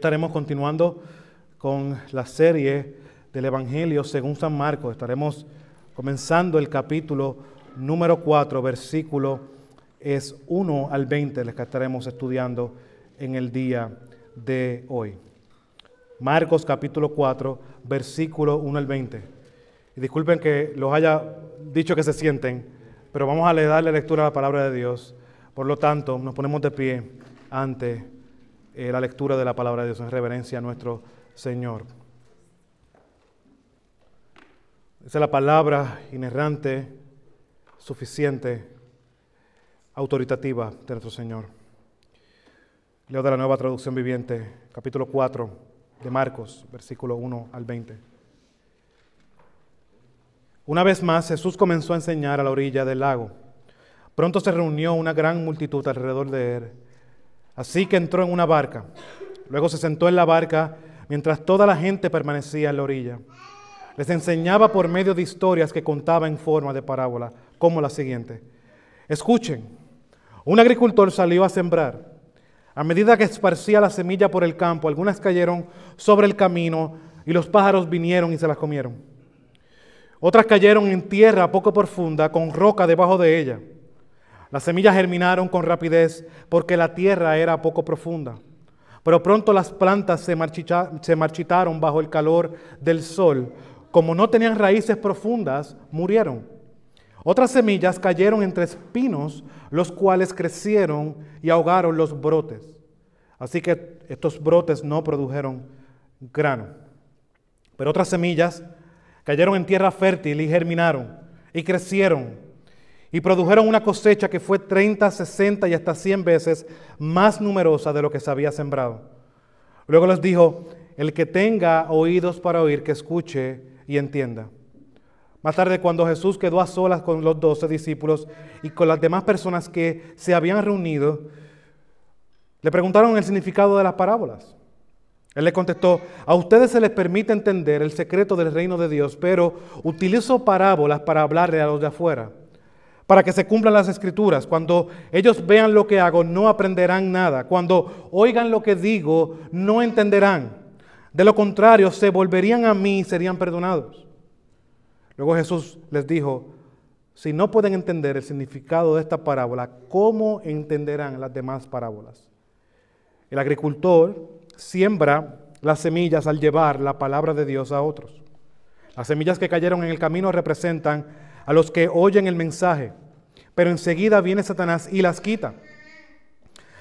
Estaremos continuando con la serie del Evangelio según San Marcos. Estaremos comenzando el capítulo número 4, versículo es 1 al 20, el que estaremos estudiando en el día de hoy. Marcos capítulo 4, versículo 1 al 20. Y disculpen que los haya dicho que se sienten, pero vamos a darle lectura a la palabra de Dios. Por lo tanto, nos ponemos de pie ante eh, la lectura de la palabra de Dios en reverencia a nuestro Señor. Esa es la palabra inerrante, suficiente, autoritativa de nuestro Señor. Leo de la nueva traducción viviente, capítulo 4 de Marcos, versículo 1 al 20. Una vez más Jesús comenzó a enseñar a la orilla del lago. Pronto se reunió una gran multitud alrededor de él. Así que entró en una barca. Luego se sentó en la barca mientras toda la gente permanecía en la orilla. Les enseñaba por medio de historias que contaba en forma de parábola, como la siguiente. Escuchen, un agricultor salió a sembrar. A medida que esparcía la semilla por el campo, algunas cayeron sobre el camino y los pájaros vinieron y se las comieron. Otras cayeron en tierra poco profunda, con roca debajo de ella. Las semillas germinaron con rapidez porque la tierra era poco profunda. Pero pronto las plantas se, marchitaron bajo el calor del sol. Como no tenían raíces profundas, murieron. Otras semillas cayeron entre espinos, los cuales crecieron y ahogaron los brotes. Así que estos brotes no produjeron grano. Pero otras semillas cayeron en tierra fértil y germinaron y crecieron y produjeron una cosecha que fue 30, 60 y hasta 100 veces más numerosa de lo que se había sembrado. Luego les dijo, el que tenga oídos para oír, que escuche y entienda. Más tarde, cuando Jesús quedó a solas con los doce discípulos y con las demás personas que se habían reunido, le preguntaron el significado de las parábolas. Él le contestó, a ustedes se les permite entender el secreto del reino de Dios, pero utilizo parábolas para hablarle a los de afuera, para que se cumplan las escrituras. Cuando ellos vean lo que hago, no aprenderán nada. Cuando oigan lo que digo, no entenderán. De lo contrario, se volverían a mí y serían perdonados. Luego Jesús les dijo, si no pueden entender el significado de esta parábola, ¿cómo entenderán las demás parábolas? El agricultor siembra las semillas al llevar la palabra de Dios a otros. Las semillas que cayeron en el camino representan a los que oyen el mensaje, pero enseguida viene Satanás y las quita.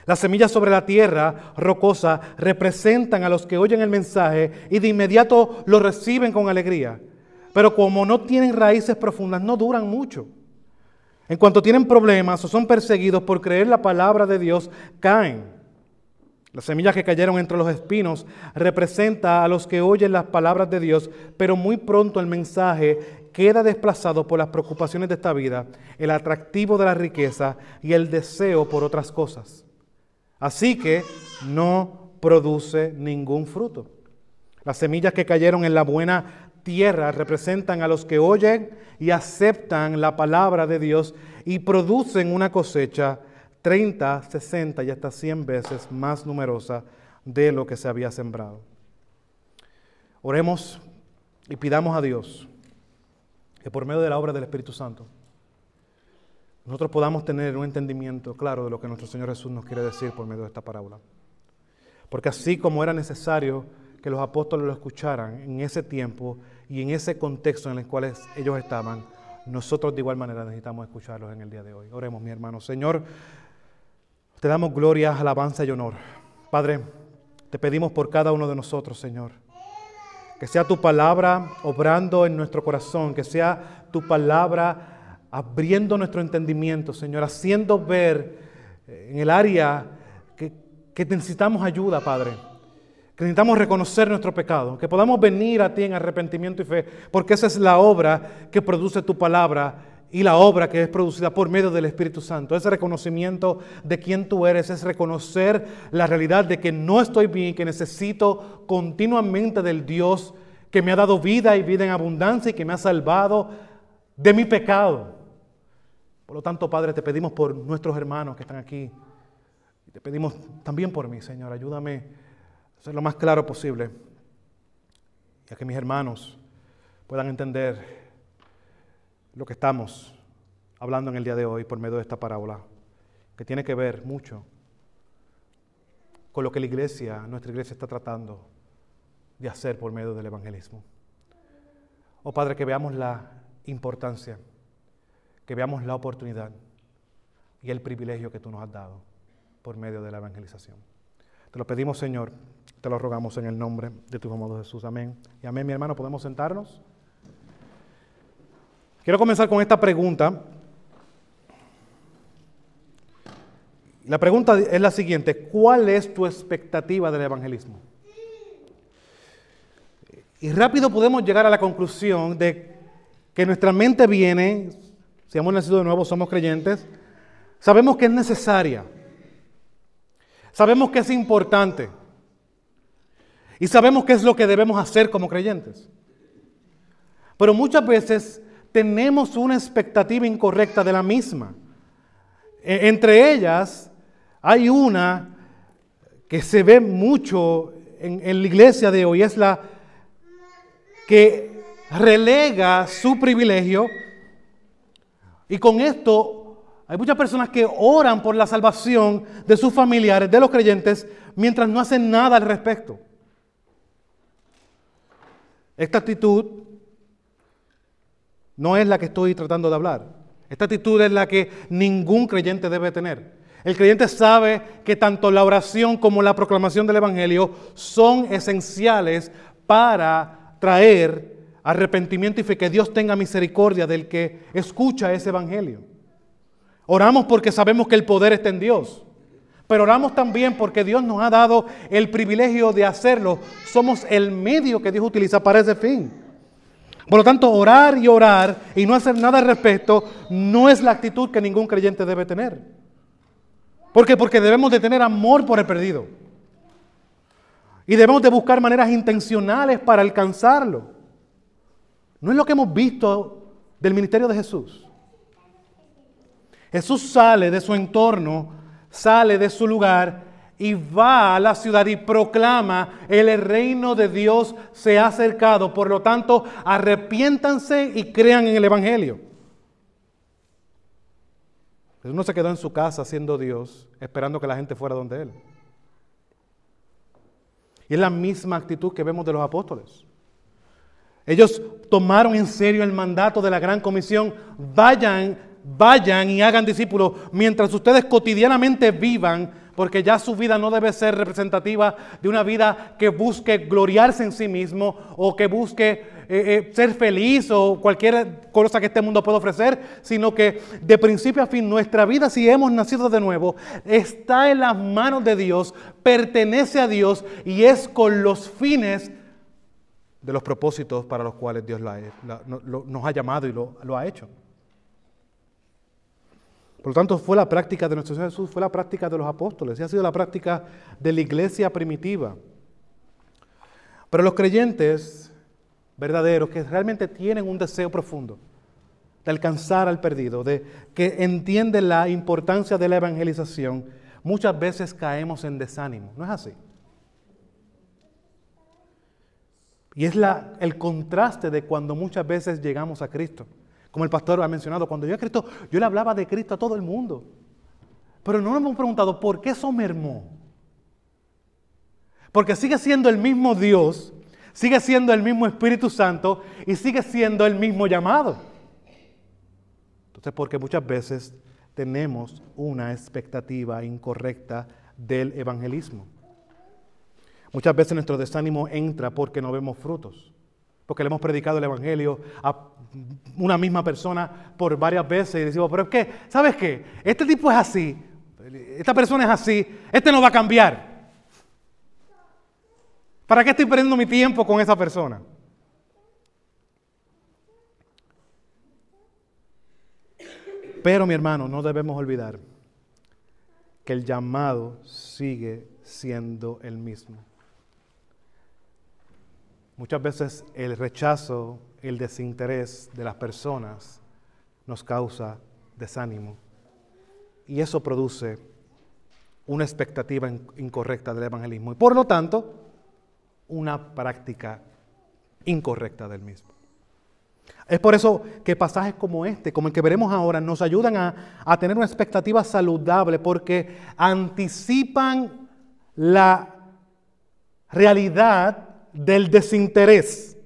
Las semillas sobre la tierra rocosa representan a los que oyen el mensaje y de inmediato lo reciben con alegría. Pero como no tienen raíces profundas, no duran mucho. En cuanto tienen problemas o son perseguidos por creer la palabra de Dios, caen. Las semillas que cayeron entre los espinos representa a los que oyen las palabras de Dios, pero muy pronto el mensaje queda desplazado por las preocupaciones de esta vida, el atractivo de la riqueza y el deseo por otras cosas. Así que no produce ningún fruto. Las semillas que cayeron en la buena tierra representan a los que oyen y aceptan la palabra de Dios y producen una cosecha 30, 60 y hasta 100 veces más numerosa de lo que se había sembrado. Oremos y pidamos a Dios que por medio de la obra del Espíritu Santo nosotros podamos tener un entendimiento claro de lo que nuestro Señor Jesús nos quiere decir por medio de esta parábola. Porque así como era necesario que los apóstoles lo escucharan en ese tiempo y en ese contexto en el cual ellos estaban, nosotros de igual manera necesitamos escucharlos en el día de hoy. Oremos, mi hermano. Señor, te damos gloria, alabanza y honor. Padre, te pedimos por cada uno de nosotros, Señor. Que sea tu palabra obrando en nuestro corazón, que sea tu palabra abriendo nuestro entendimiento, Señor, haciendo ver eh, en el área que, que necesitamos ayuda, Padre. Que necesitamos reconocer nuestro pecado, que podamos venir a ti en arrepentimiento y fe, porque esa es la obra que produce tu palabra y la obra que es producida por medio del Espíritu Santo. Ese reconocimiento de quién tú eres es reconocer la realidad de que no estoy bien, que necesito continuamente del Dios que me ha dado vida y vida en abundancia y que me ha salvado de mi pecado. Por lo tanto, Padre, te pedimos por nuestros hermanos que están aquí. Y te pedimos también por mí, Señor. Ayúdame a ser lo más claro posible, ya que mis hermanos puedan entender lo que estamos hablando en el día de hoy por medio de esta parábola, que tiene que ver mucho con lo que la iglesia, nuestra iglesia está tratando de hacer por medio del evangelismo. Oh Padre, que veamos la importancia, que veamos la oportunidad y el privilegio que tú nos has dado por medio de la evangelización. Te lo pedimos, Señor, te lo rogamos en el nombre de tu amado Jesús. Amén. Y amén, mi hermano, ¿podemos sentarnos? Quiero comenzar con esta pregunta. La pregunta es la siguiente, ¿cuál es tu expectativa del evangelismo? Y rápido podemos llegar a la conclusión de que nuestra mente viene, si hemos nacido de nuevo, somos creyentes, sabemos que es necesaria, sabemos que es importante y sabemos qué es lo que debemos hacer como creyentes. Pero muchas veces tenemos una expectativa incorrecta de la misma. E, entre ellas hay una que se ve mucho en, en la iglesia de hoy, es la que relega su privilegio y con esto hay muchas personas que oran por la salvación de sus familiares, de los creyentes, mientras no hacen nada al respecto. Esta actitud no es la que estoy tratando de hablar. Esta actitud es la que ningún creyente debe tener. El creyente sabe que tanto la oración como la proclamación del Evangelio son esenciales para traer arrepentimiento y fe, que Dios tenga misericordia del que escucha ese evangelio. Oramos porque sabemos que el poder está en Dios, pero oramos también porque Dios nos ha dado el privilegio de hacerlo. Somos el medio que Dios utiliza para ese fin. Por lo tanto, orar y orar y no hacer nada al respecto no es la actitud que ningún creyente debe tener. ¿Por qué? Porque debemos de tener amor por el perdido. Y debemos de buscar maneras intencionales para alcanzarlo. No es lo que hemos visto del ministerio de Jesús. Jesús sale de su entorno, sale de su lugar y va a la ciudad y proclama, el reino de Dios se ha acercado. Por lo tanto, arrepiéntanse y crean en el Evangelio. Jesús no se quedó en su casa siendo Dios, esperando que la gente fuera donde Él. Y es la misma actitud que vemos de los apóstoles. Ellos tomaron en serio el mandato de la gran comisión. Vayan, vayan y hagan discípulos mientras ustedes cotidianamente vivan, porque ya su vida no debe ser representativa de una vida que busque gloriarse en sí mismo o que busque eh, eh, ser feliz o cualquier cosa que este mundo pueda ofrecer, sino que de principio a fin nuestra vida, si hemos nacido de nuevo, está en las manos de Dios, pertenece a Dios y es con los fines de los propósitos para los cuales Dios nos ha llamado y lo, lo ha hecho. Por lo tanto, fue la práctica de nuestro Señor Jesús, fue la práctica de los apóstoles y ha sido la práctica de la iglesia primitiva. Pero los creyentes verdaderos que realmente tienen un deseo profundo de alcanzar al perdido, de que entienden la importancia de la evangelización, muchas veces caemos en desánimo. ¿No es así? Y es el contraste de cuando muchas veces llegamos a Cristo. Como el pastor ha mencionado, cuando yo a Cristo, yo le hablaba de Cristo a todo el mundo. Pero no nos hemos preguntado por qué eso mermó. Porque sigue siendo el mismo Dios sigue siendo el mismo Espíritu Santo y sigue siendo el mismo llamado. Entonces, porque muchas veces tenemos una expectativa incorrecta del evangelismo. Muchas veces nuestro desánimo entra porque no vemos frutos, porque le hemos predicado el Evangelio a una misma persona por varias veces y decimos, pero es que, ¿sabes qué? Este tipo es así, esta persona es así, este no va a cambiar. ¿Para qué estoy perdiendo mi tiempo con esa persona? Pero mi hermano, no debemos olvidar que el llamado sigue siendo el mismo. Muchas veces el rechazo, el desinterés de las personas nos causa desánimo y eso produce una expectativa incorrecta del evangelismo. Y por lo tanto, una práctica incorrecta del mismo. Es por eso que pasajes como este, como el que veremos ahora, nos ayudan a, a tener una expectativa saludable porque anticipan la realidad del desinterés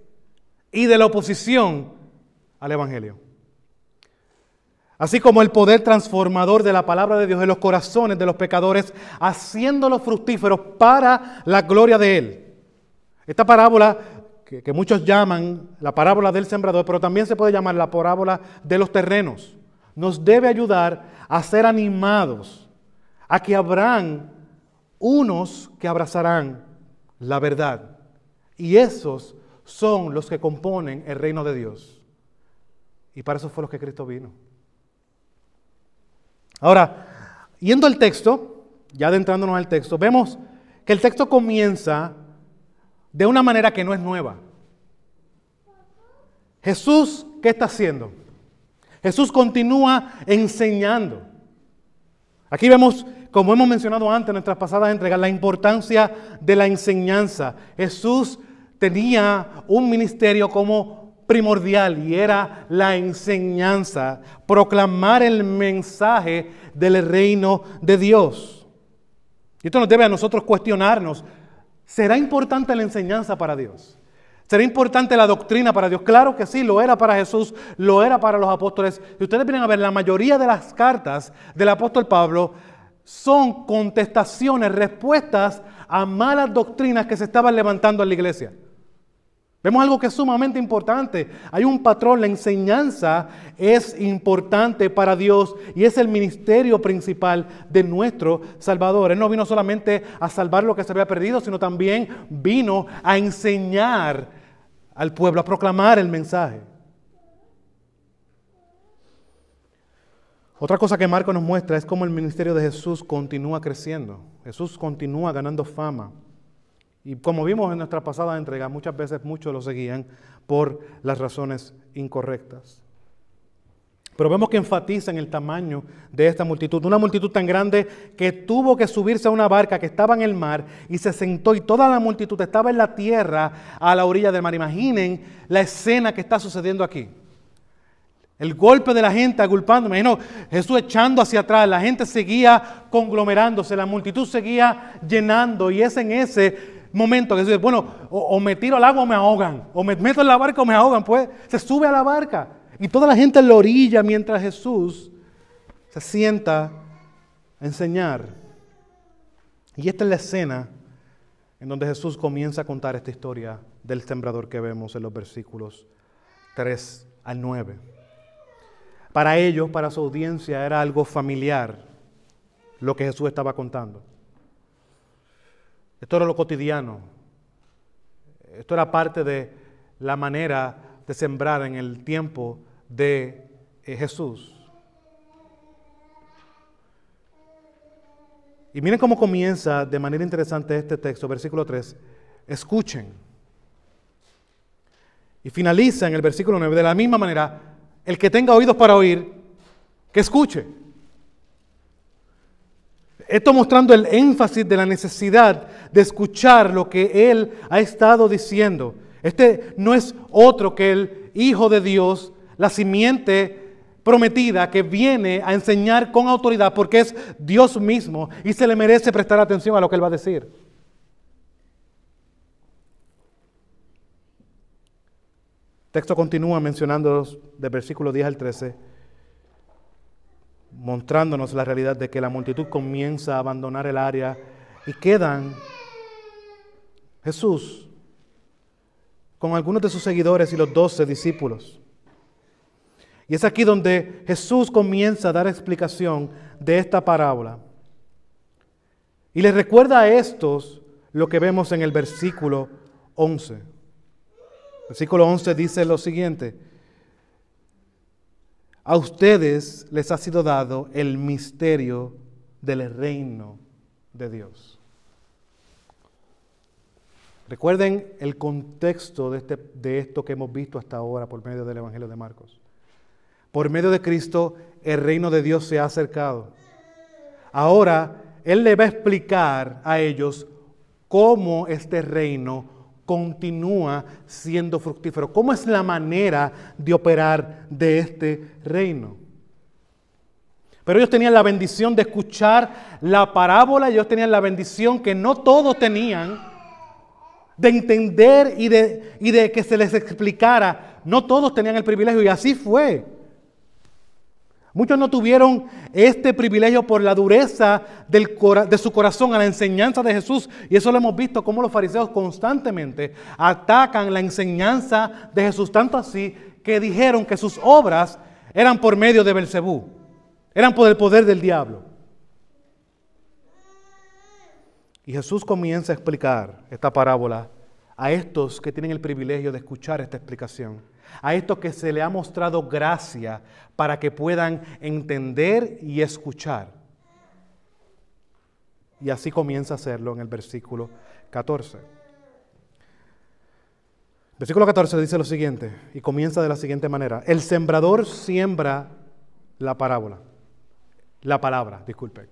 y de la oposición al Evangelio. Así como el poder transformador de la palabra de Dios en los corazones de los pecadores, haciéndolos fructíferos para la gloria de Él. Esta parábola, que, que, muchos llaman la parábola del sembrador, pero también se puede llamar la parábola de los terrenos, nos debe ayudar a ser animados, a que habrán unos que abrazarán la verdad. Y esos son los que componen el reino de Dios. Y para eso fue lo que Cristo vino. Ahora, yendo al texto, ya adentrándonos al texto, vemos que el texto comienza de una manera que no es nueva. Jesús, ¿qué está haciendo? Jesús continúa enseñando. Aquí vemos, como hemos mencionado antes en nuestras pasadas entregas, la importancia de la enseñanza. Jesús tenía un ministerio como primordial y era la enseñanza, proclamar el mensaje del reino de Dios. Y esto nos debe a nosotros cuestionarnos, ¿será importante la enseñanza para Dios? ¿Será importante la doctrina para Dios? Claro que sí, lo era para Jesús, lo era para los apóstoles. Y ustedes vienen a ver, la mayoría de las cartas del apóstol Pablo son contestaciones, respuestas a malas doctrinas que se estaban levantando en la iglesia. Vemos algo que es sumamente importante. Hay un patrón, la enseñanza es importante para Dios y es el ministerio principal de nuestro Salvador. Él no vino solamente a salvar lo que se había perdido, sino también vino a enseñar al pueblo, a proclamar el mensaje. Otra cosa que Marco nos muestra es cómo el ministerio de Jesús continúa creciendo. Jesús continúa ganando fama. Y como vimos en nuestra pasada entrega, muchas veces muchos lo seguían por las razones incorrectas. Pero vemos que enfatiza en el tamaño de esta multitud, una multitud tan grande que tuvo que subirse a una barca que estaba en el mar y se sentó y toda la multitud estaba en la tierra a la orilla del mar. Imaginen la escena que está sucediendo aquí. El golpe de la gente agulpando, imagino Jesús echando hacia atrás, la gente seguía conglomerándose, la multitud seguía llenando y es en ese momento que dice, bueno, o, me tiro al agua o me ahogan, o me meto en la barca o me ahogan, pues se sube a la barca. Y toda la gente en la orilla mientras Jesús se sienta a enseñar. Y esta es la escena en donde Jesús comienza a contar esta historia del sembrador que vemos en los versículos 3 al 9. Para ellos, para su audiencia, era algo familiar lo que Jesús estaba contando. Esto era lo cotidiano. Esto era parte de la manera de sembrar en el tiempo de eh, Jesús. Y miren cómo comienza de manera interesante este texto, versículo 3. Escuchen. Y finaliza en el versículo 9 de la misma manera, el que tenga oídos para oír, que escuche. Esto mostrando el énfasis de la necesidad de escuchar lo que Él ha estado diciendo. Este no es otro que el Hijo de Dios, la simiente prometida que viene a enseñar con autoridad porque es Dios mismo y se le merece prestar atención a lo que Él va a decir. Texto continúa mencionando del versículo 10 al 13 mostrándonos la realidad de que la multitud comienza a abandonar el área y quedan Jesús con algunos de sus seguidores y los doce discípulos. Y es aquí donde Jesús comienza a dar explicación de esta parábola. Y les recuerda a estos lo que vemos en el versículo 11. Versículo 11 dice lo siguiente a ustedes les ha sido dado el misterio del reino de Dios. Recuerden el contexto de, este, de esto que hemos visto hasta ahora por medio del Evangelio de Marcos. Por medio de Cristo el reino de Dios se ha acercado. Ahora Él le va a explicar a ellos cómo este reino continúa siendo fructífero. ¿Cómo es la manera de operar de este reino? Pero ellos tenían la bendición de escuchar la parábola, ellos tenían la bendición que no todos tenían, de entender y de, y de que se les explicara. No todos tenían el privilegio y así fue. Muchos no tuvieron este privilegio por la dureza de su corazón a la enseñanza de Jesús. Y eso lo hemos visto como los fariseos constantemente atacan la enseñanza de Jesús. Tanto así que dijeron que sus obras eran por medio de Belcebú. Eran por el poder del diablo. Y Jesús comienza a explicar esta parábola a estos que tienen el privilegio de escuchar esta explicación a estos que se le ha mostrado gracia para que puedan entender y escuchar. Y así comienza a hacerlo en el versículo 14. Versículo 14 dice lo siguiente, y comienza de la siguiente manera. El sembrador siembra la parábola, la palabra, disculpe.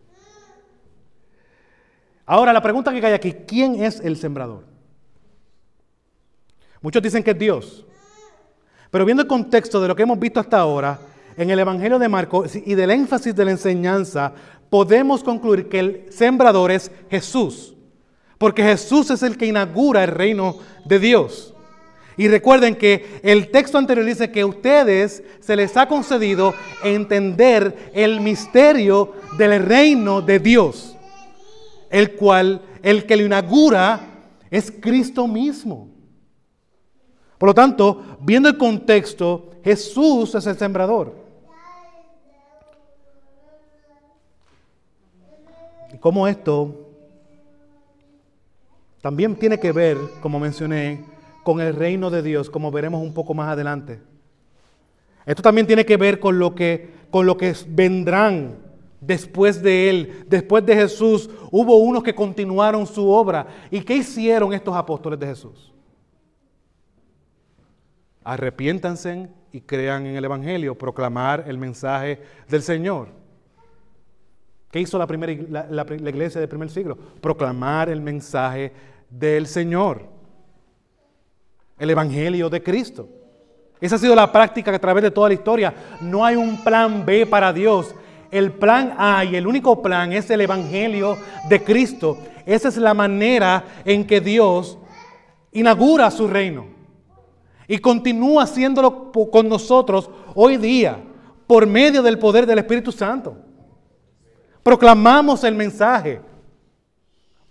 Ahora la pregunta que cae aquí, ¿quién es el sembrador? Muchos dicen que es Dios. Pero viendo el contexto de lo que hemos visto hasta ahora en el Evangelio de Marcos y del énfasis de la enseñanza, podemos concluir que el sembrador es Jesús. Porque Jesús es el que inaugura el reino de Dios. Y recuerden que el texto anterior dice que a ustedes se les ha concedido entender el misterio del reino de Dios, el cual el que lo inaugura es Cristo mismo. Por lo tanto, viendo el contexto, Jesús es el sembrador. Y cómo esto también tiene que ver, como mencioné, con el reino de Dios, como veremos un poco más adelante. Esto también tiene que ver con lo que, con lo que vendrán después de Él, después de Jesús. Hubo unos que continuaron su obra. ¿Y qué hicieron estos apóstoles de Jesús? Arrepiéntanse y crean en el Evangelio, proclamar el mensaje del Señor. ¿Qué hizo la, primera, iglesia del primer siglo? Proclamar el mensaje del Señor, el Evangelio de Cristo. Esa ha sido la práctica a través de toda la historia. No hay un plan B para Dios. El plan A y el único plan es el Evangelio de Cristo. Esa es la manera en que Dios inaugura su reino y continúa haciéndolo con nosotros hoy día por medio del poder del Espíritu Santo. Proclamamos el mensaje.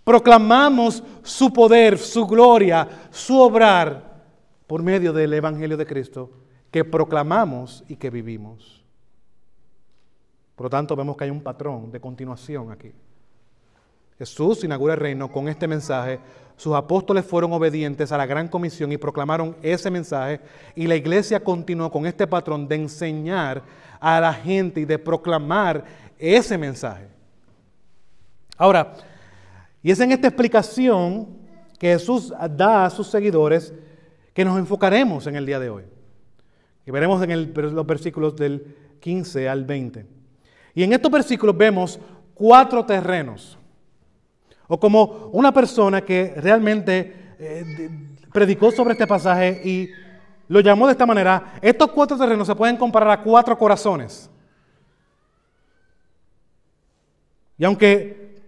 Proclamamos su poder, su gloria, su obrar por medio del Evangelio de Cristo que proclamamos y que vivimos. Por lo tanto, vemos que hay un patrón de continuación aquí. Jesús inaugura el reino con este mensaje sus apóstoles fueron obedientes a la gran comisión y proclamaron ese mensaje y la iglesia continuó con este patrón de enseñar a la gente y de proclamar ese mensaje. Ahora, y es en esta explicación que Jesús da a sus seguidores que nos enfocaremos en el día de hoy. Y veremos en los versículos del 15 al 20. Y en estos versículos vemos cuatro terrenos o como una persona que realmente eh, predicó sobre este pasaje y lo llamó de esta manera, estos cuatro terrenos se pueden comparar a cuatro corazones. Y aunque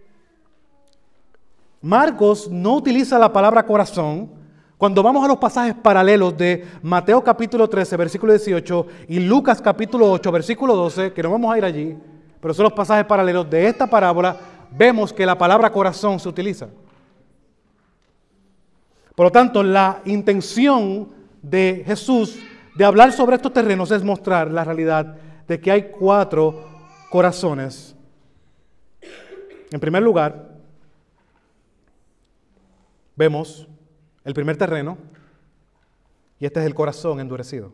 Marcos no utiliza la palabra corazón, cuando vamos a los pasajes paralelos de Mateo capítulo 13, versículo 18 y Lucas capítulo 8, versículo 12, que no vamos a ir allí, pero son los pasajes paralelos de esta parábola, vemos que la palabra corazón se utiliza. Por lo tanto, la intención de Jesús de hablar sobre estos terrenos es mostrar la realidad de que hay cuatro corazones. En primer lugar, vemos el primer terreno, y este es el corazón endurecido.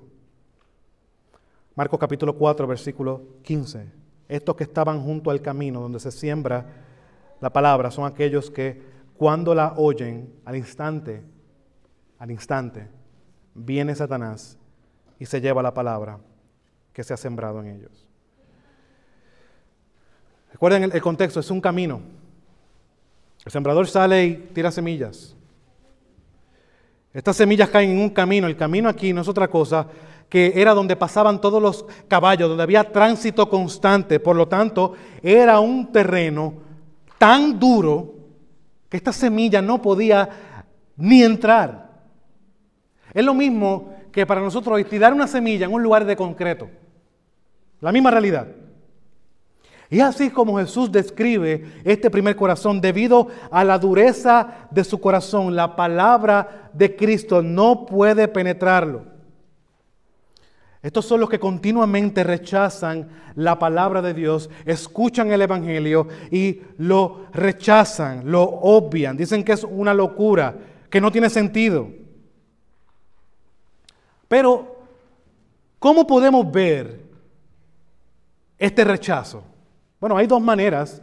Marcos capítulo 4, versículo 15. Estos que estaban junto al camino donde se siembra la palabra son aquellos que cuando la oyen al instante, al instante, viene Satanás y se lleva la palabra que se ha sembrado en ellos. Recuerden el, contexto, es un camino. El sembrador sale y tira semillas. Estas semillas caen en un camino. El camino aquí no es otra cosa que era donde pasaban todos los caballos, donde había tránsito constante. Por lo tanto, era un terreno tan duro que esta semilla no podía ni entrar. Es lo mismo que para nosotros tirar una semilla en un lugar de concreto. La misma realidad. Y así como Jesús describe este primer corazón, debido a la dureza de su corazón, la palabra de Cristo no puede penetrarlo. Estos son los que continuamente rechazan la palabra de Dios, escuchan el Evangelio y lo rechazan, lo obvian, dicen que es una locura, que no tiene sentido. Pero, ¿cómo podemos ver este rechazo? Bueno, hay dos maneras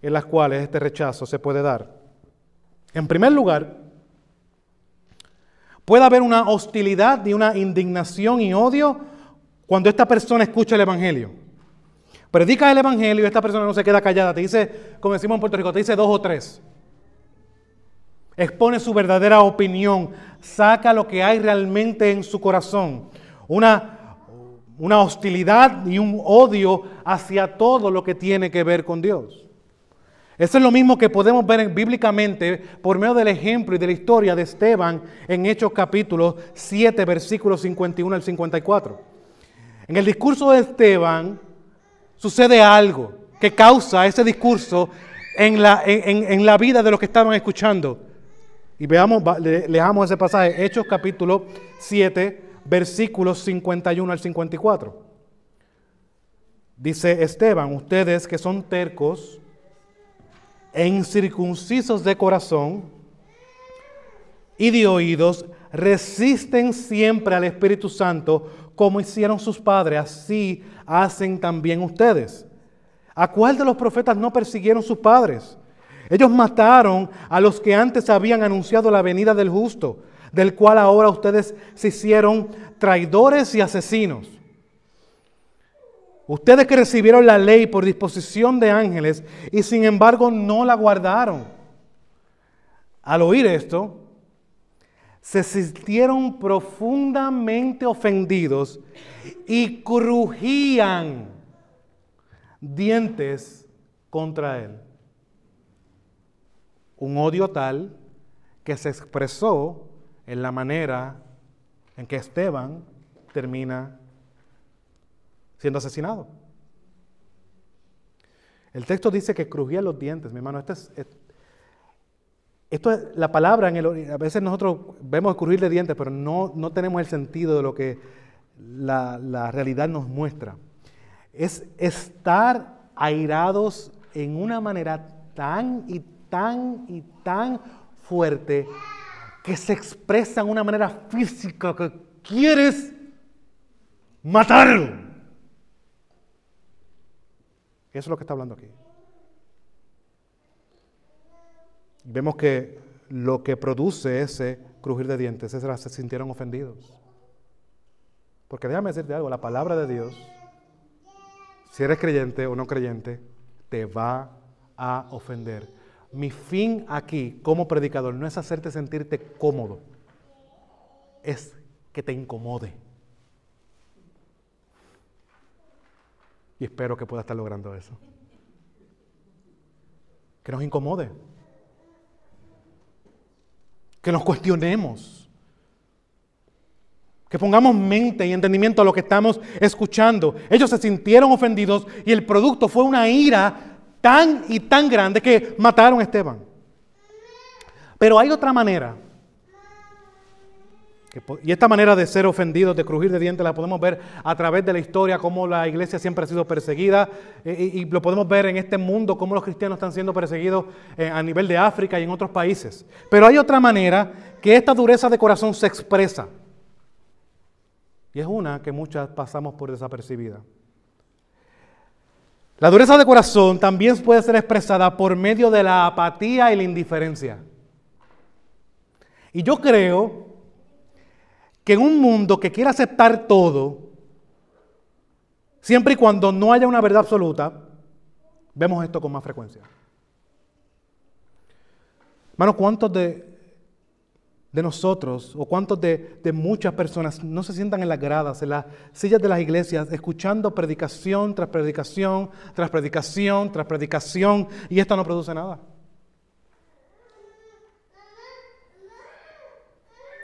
en las cuales este rechazo se puede dar. En primer lugar, puede haber una hostilidad y una indignación y odio cuando esta persona escucha el Evangelio. Predica el Evangelio y esta persona no se queda callada, te dice, como decimos en Puerto Rico, te dice dos o tres. Expone su verdadera opinión, saca lo que hay realmente en su corazón. Una una hostilidad y un odio hacia todo lo que tiene que ver con Dios. Eso es lo mismo que podemos ver bíblicamente por medio del ejemplo y de la historia de Esteban en Hechos capítulo 7, versículos 51 al 54. En el discurso de Esteban sucede algo que causa ese discurso en la, en, la vida de los que estaban escuchando. Y veamos, leamos ese pasaje, Hechos capítulo 7, versículos 51 al 54. Dice Esteban, ustedes que son tercos e incircuncisos de corazón y de oídos, resisten siempre al Espíritu Santo como hicieron sus padres, así hacen también ustedes. ¿A cuál de los profetas no persiguieron sus padres? Ellos mataron a los que antes habían anunciado la venida del justo del cual ahora ustedes se hicieron traidores y asesinos. Ustedes que recibieron la ley por disposición de ángeles y sin embargo no la guardaron. Al oír esto, se sintieron profundamente ofendidos y crujían dientes contra él. Un odio tal que se expresó en la manera en que Esteban termina siendo asesinado. El texto dice que crujía los dientes, mi hermano. Esto es, esto es la palabra, en el, a veces nosotros vemos crujir de dientes, pero no, no tenemos el sentido de lo que la, la realidad nos muestra. Es estar airados en una manera tan y tan y tan fuerte que se expresa de una manera física, que quieres matarlo. Eso es lo que está hablando aquí. Vemos que lo que produce ese crujir de dientes es que se sintieron ofendidos. Porque déjame decirte algo, la palabra de Dios, si eres creyente o no creyente, te va a ofender. Mi fin aquí como predicador no es hacerte sentirte cómodo, es que te incomode. Y espero que pueda estar logrando eso. Que nos incomode. Que nos cuestionemos. Que pongamos mente y entendimiento a lo que estamos escuchando. Ellos se sintieron ofendidos y el producto fue una ira tan y tan grande que mataron a Esteban. Pero hay otra manera. Y esta manera de ser ofendidos, de crujir de dientes, la podemos ver a través de la historia, cómo la iglesia siempre ha sido perseguida, eh, y, lo podemos ver en este mundo, cómo los cristianos están siendo perseguidos eh, a nivel de África y en otros países. Pero hay otra manera que esta dureza de corazón se expresa. Y es una que muchas pasamos por desapercibida. La dureza de corazón también puede ser expresada por medio de la apatía y la indiferencia. Y yo creo que en un mundo que quiere aceptar todo, siempre y cuando no haya una verdad absoluta, vemos esto con más frecuencia. Hermano, ¿cuántos de de nosotros o cuántos de, de, muchas personas no se sientan en las gradas, en las sillas de las iglesias, escuchando predicación tras predicación, tras predicación, tras predicación, y esta no produce nada?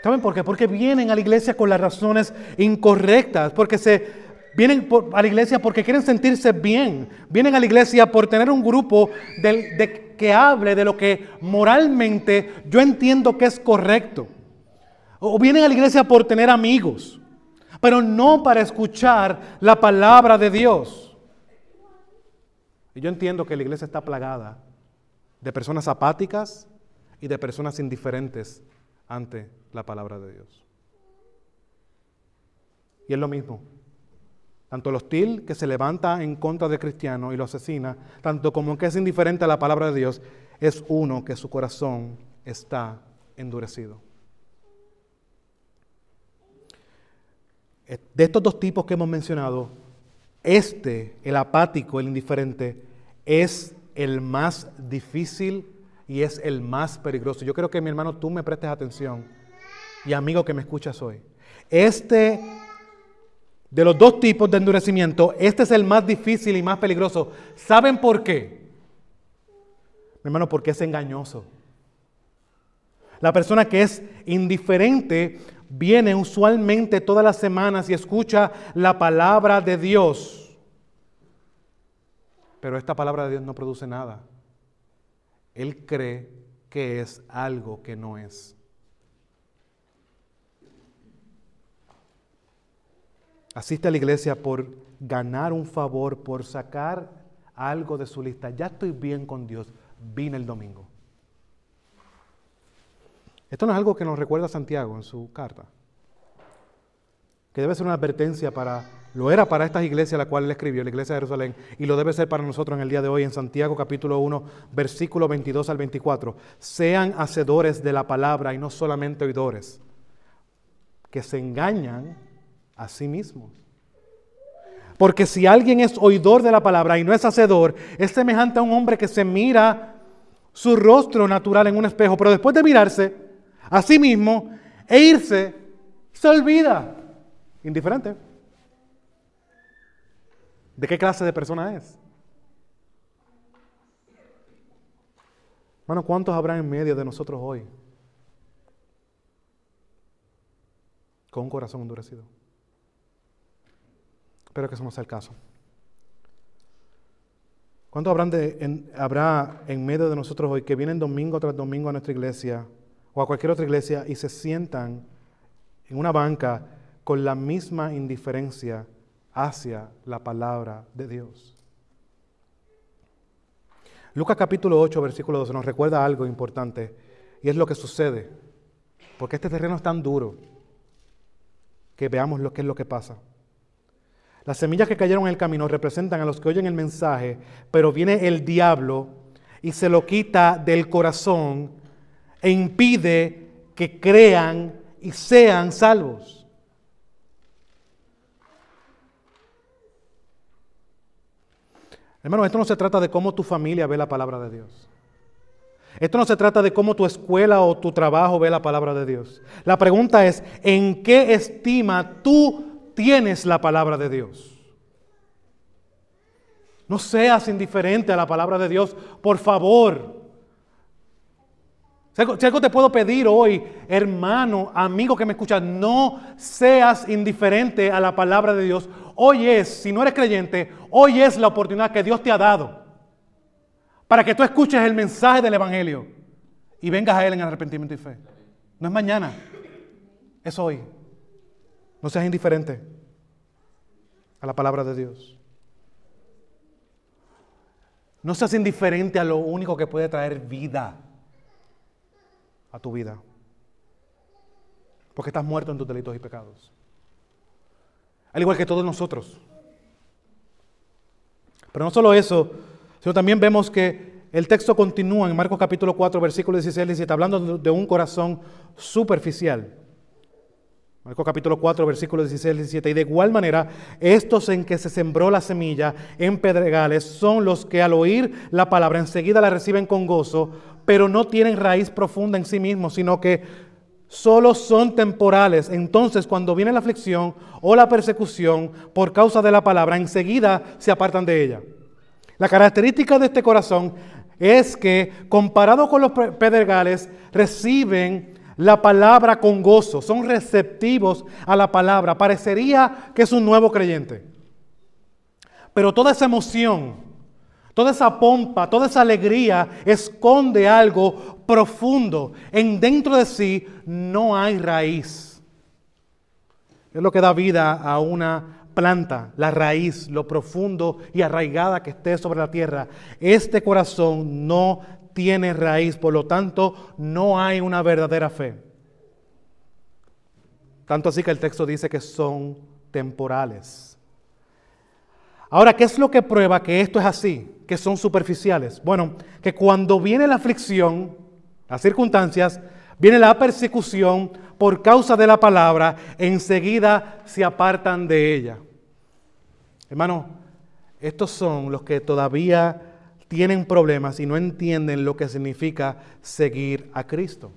¿Saben por qué? Porque vienen a la iglesia con las razones incorrectas, porque se vienen a la iglesia porque quieren sentirse bien, vienen a la iglesia por tener un grupo de, que hable de lo que moralmente yo entiendo que es correcto. O vienen a la iglesia por tener amigos, pero no para escuchar la palabra de Dios. Y yo entiendo que la iglesia está plagada de personas apáticas y de personas indiferentes ante la palabra de Dios. Y es lo mismo. Tanto el hostil que se levanta en contra del cristiano y lo asesina, tanto como que es indiferente a la palabra de Dios, es uno que su corazón está endurecido. De estos dos tipos que hemos mencionado, este, el apático, el indiferente, es el más difícil y es el más peligroso. Yo creo que mi hermano tú me prestes atención y amigo que me escuchas hoy. Este, de los dos tipos de endurecimiento, este es el más difícil y más peligroso. ¿Saben por qué? Mi hermano, porque es engañoso. La persona que es indiferente viene usualmente todas las semanas y escucha la palabra de Dios. Pero esta palabra de Dios no produce nada. Él cree que es algo que no es. Asiste a la iglesia por ganar un favor, por sacar algo de su lista. Ya estoy bien con Dios. Vine el domingo. Esto no es algo que nos recuerda Santiago en su carta. Que debe ser una advertencia para, lo era para estas iglesias a la cual él escribió, la iglesia de Jerusalén, y lo debe ser para nosotros en el día de hoy en Santiago capítulo 1, versículo 22 al 24. Sean hacedores de la palabra y no solamente oidores, que se engañan a sí mismos. Porque si alguien es oidor de la palabra y no es hacedor, es semejante a un hombre que se mira su rostro natural en un espejo, pero después de mirarse a sí mismo e irse, se olvida. Indiferente. ¿De qué clase de persona es? Bueno, ¿cuántos habrá en medio de nosotros hoy? Con un corazón endurecido. Espero que eso no sea el caso. ¿Cuántos habrán de, habrá en medio de nosotros hoy que vienen domingo tras domingo a nuestra iglesia o a cualquier otra iglesia y se sientan en una banca con la misma indiferencia hacia la palabra de Dios? Lucas capítulo 8, versículo 12 nos recuerda algo importante y es lo que sucede, porque este terreno es tan duro que veamos lo que es lo que pasa. Las semillas que cayeron en el camino representan a los que oyen el mensaje, pero viene el diablo y se lo quita del corazón e impide que crean y sean salvos. Hermano, esto no se trata de cómo tu familia ve la palabra de Dios. Esto no se trata de cómo tu escuela o tu trabajo ve la palabra de Dios. La pregunta es, ¿en qué estima tú tienes la palabra de Dios. No seas indiferente a la palabra de Dios, por favor. Si algo te puedo pedir hoy, hermano, amigo que me escuchas, no seas indiferente a la palabra de Dios. Hoy es, si no eres creyente, hoy es la oportunidad que Dios te ha dado para que tú escuches el mensaje del Evangelio y vengas a Él en arrepentimiento y fe. No es mañana, es hoy. No seas indiferente a la palabra de Dios. No seas indiferente a lo único que puede traer vida a tu vida. Porque estás muerto en tus delitos y pecados. Al igual que todos nosotros. Pero no solo eso, sino también vemos que el texto continúa en Marcos capítulo 4, versículo 16 y 17, hablando de un corazón superficial. Marcos capítulo 4, versículos 16 y 17. Y de igual manera, estos en que se sembró la semilla en pedregales son los que al oír la palabra enseguida la reciben con gozo, pero no tienen raíz profunda en sí mismos, sino que solo son temporales. Entonces, cuando viene la aflicción o la persecución por causa de la palabra, enseguida se apartan de ella. La característica de este corazón es que, comparado con los pedregales, reciben la palabra con gozo, son receptivos a la palabra. Parecería que es un nuevo creyente. Pero toda esa emoción, toda esa pompa, toda esa alegría esconde algo profundo. En dentro de sí no hay raíz. Es lo que da vida a una planta, la raíz, lo profundo y arraigada que esté sobre la tierra. Este corazón no tiene raíz, por lo tanto no hay una verdadera fe. Tanto así que el texto dice que son temporales. Ahora, ¿qué es lo que prueba que esto es así? Que son superficiales. Bueno, que cuando viene la aflicción, las circunstancias, viene la persecución por causa de la palabra, enseguida se apartan de ella. Hermano, estos son los que todavía tienen problemas y no entienden lo que significa seguir a Cristo.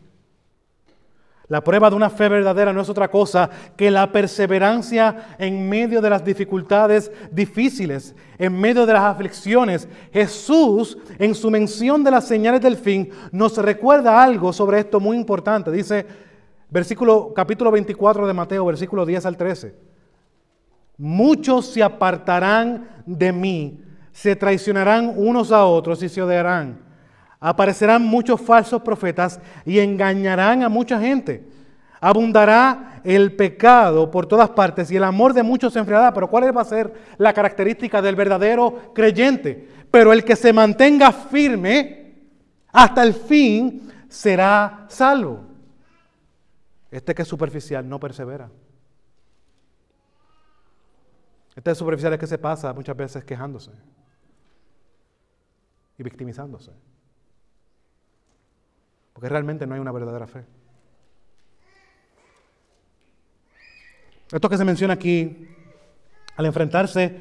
La prueba de una fe verdadera no es otra cosa que la perseverancia en medio de las dificultades difíciles, en medio de las aflicciones. Jesús, en su mención de las señales del fin, nos recuerda algo sobre esto muy importante. Dice, versículo, capítulo 24 de Mateo, versículo 10 al 13. Muchos se apartarán de mí, se traicionarán unos a otros y se odiarán. Aparecerán muchos falsos profetas y engañarán a mucha gente. Abundará el pecado por todas partes y el amor de muchos se enfriará. Pero ¿cuál va a ser la característica del verdadero creyente? Pero el que se mantenga firme hasta el fin será salvo. Este que es superficial no persevera. Este es superficial que se pasa muchas veces quejándose y victimizándose. Porque realmente no hay una verdadera fe. Esto que se menciona aquí, al enfrentarse,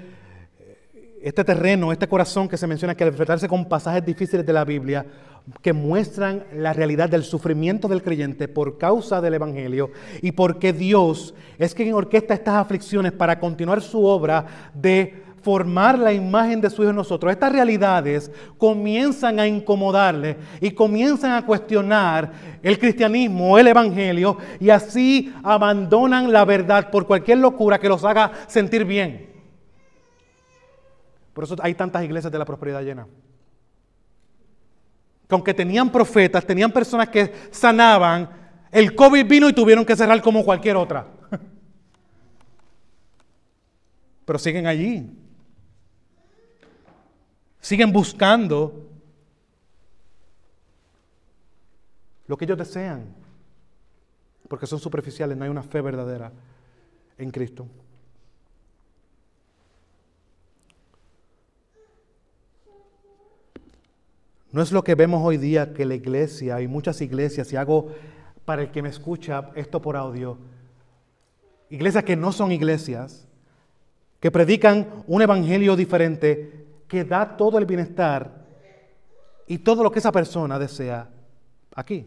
este terreno, este corazón que se menciona aquí, al enfrentarse con pasajes difíciles de la Biblia, que muestran la realidad del sufrimiento del creyente por causa del Evangelio y porque Dios es quien orquesta estas aflicciones para continuar su obra de formar la imagen de su Hijo en nosotros. Estas realidades comienzan a incomodarle y comienzan a cuestionar el cristianismo, el Evangelio, y así abandonan la verdad por cualquier locura que los haga sentir bien. Por eso hay tantas iglesias de la prosperidad llena que aunque tenían profetas, tenían personas que sanaban, el COVID vino y tuvieron que cerrar como cualquier otra. Pero siguen allí. Siguen buscando lo que ellos desean. Porque son superficiales, no hay una fe verdadera en Cristo. No es lo que vemos hoy día que la iglesia, hay muchas iglesias, y hago para el que me escucha esto por audio, iglesias que no son iglesias, que predican un evangelio diferente, que da todo el bienestar y todo lo que esa persona desea aquí.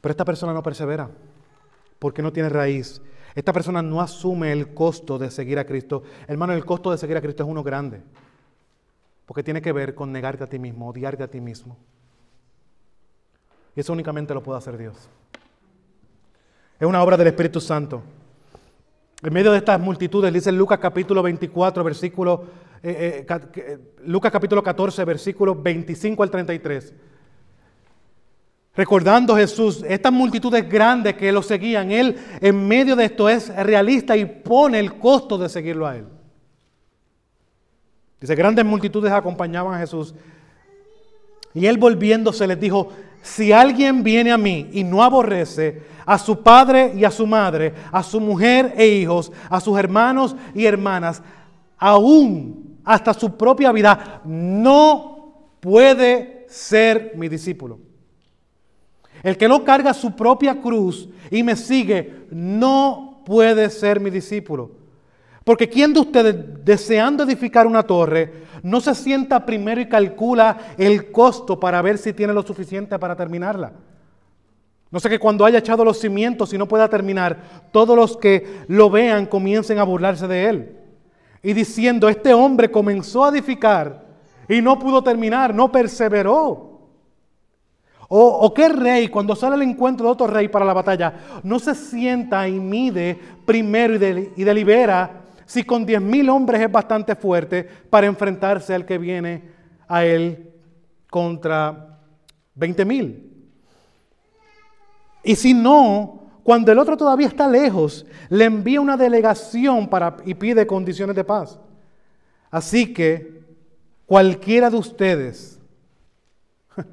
Pero esta persona no persevera porque no tiene raíz esta persona no asume el costo de seguir a Cristo. Hermano, el costo de seguir a Cristo es uno grande. Porque tiene que ver con negarte a ti mismo, odiarte a ti mismo. Y eso únicamente lo puede hacer Dios. Es una obra del Espíritu Santo. En medio de estas multitudes, dice Lucas capítulo 24, versículo, eh, eh, eh, Lucas capítulo 14, versículo 25 al 33. Recordando Jesús, estas multitudes grandes que lo seguían, Él en medio de esto es realista y pone el costo de seguirlo a Él. Dice, grandes multitudes acompañaban a Jesús. Y Él volviéndose les dijo, si alguien viene a mí y no aborrece a su padre y a su madre, a su mujer e hijos, a sus hermanos y hermanas, aún hasta su propia vida, no puede ser mi discípulo. El que no carga su propia cruz y me sigue no puede ser mi discípulo. Porque ¿quién de ustedes, deseando edificar una torre, no se sienta primero y calcula el costo para ver si tiene lo suficiente para terminarla? No sé que cuando haya echado los cimientos y no pueda terminar, todos los que lo vean comiencen a burlarse de él. Y diciendo, este hombre comenzó a edificar y no pudo terminar, no perseveró. O, qué rey, cuando sale al encuentro de otro rey para la batalla, no se sienta y mide primero y, y delibera si con diez mil hombres es bastante fuerte para enfrentarse al que viene a él contra veinte mil. Y si no, cuando el otro todavía está lejos, le envía una delegación para, y pide condiciones de paz. Así que cualquiera de ustedes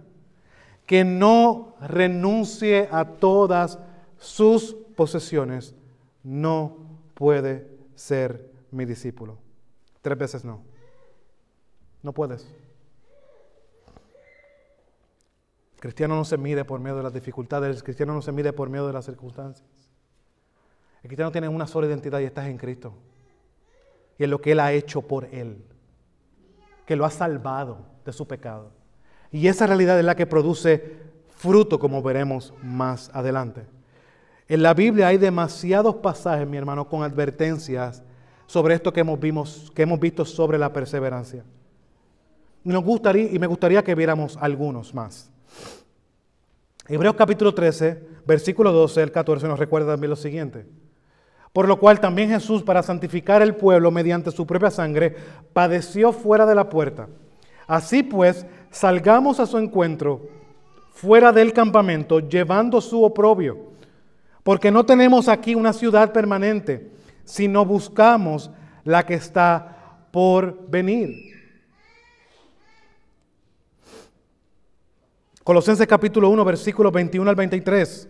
que no renuncie a todas sus posesiones, no puede ser mi discípulo. Tres veces no. No puedes. cristiano no se mide por miedo de las dificultades, el cristiano no se mide por miedo de las circunstancias. El cristiano tiene una sola identidad y estás en Cristo. Y en lo que Él ha hecho por Él, que lo ha salvado de su pecado. Y esa realidad es la que produce fruto, como veremos más adelante. En la Biblia hay demasiados pasajes, mi hermano, con advertencias sobre esto que hemos, vimos, que hemos visto sobre la perseverancia. Nos gustaría, y me gustaría que viéramos algunos más. Hebreos capítulo 13, versículo 12 al 14 nos recuerda también lo siguiente. Por lo cual también Jesús, para santificar el pueblo mediante su propia sangre, padeció fuera de la puerta. Así pues, salgamos a su encuentro fuera del campamento, llevando su oprobio, porque no tenemos aquí una ciudad permanente, sino buscamos la que está por venir. Colosenses capítulo 1, versículos 21 al 23.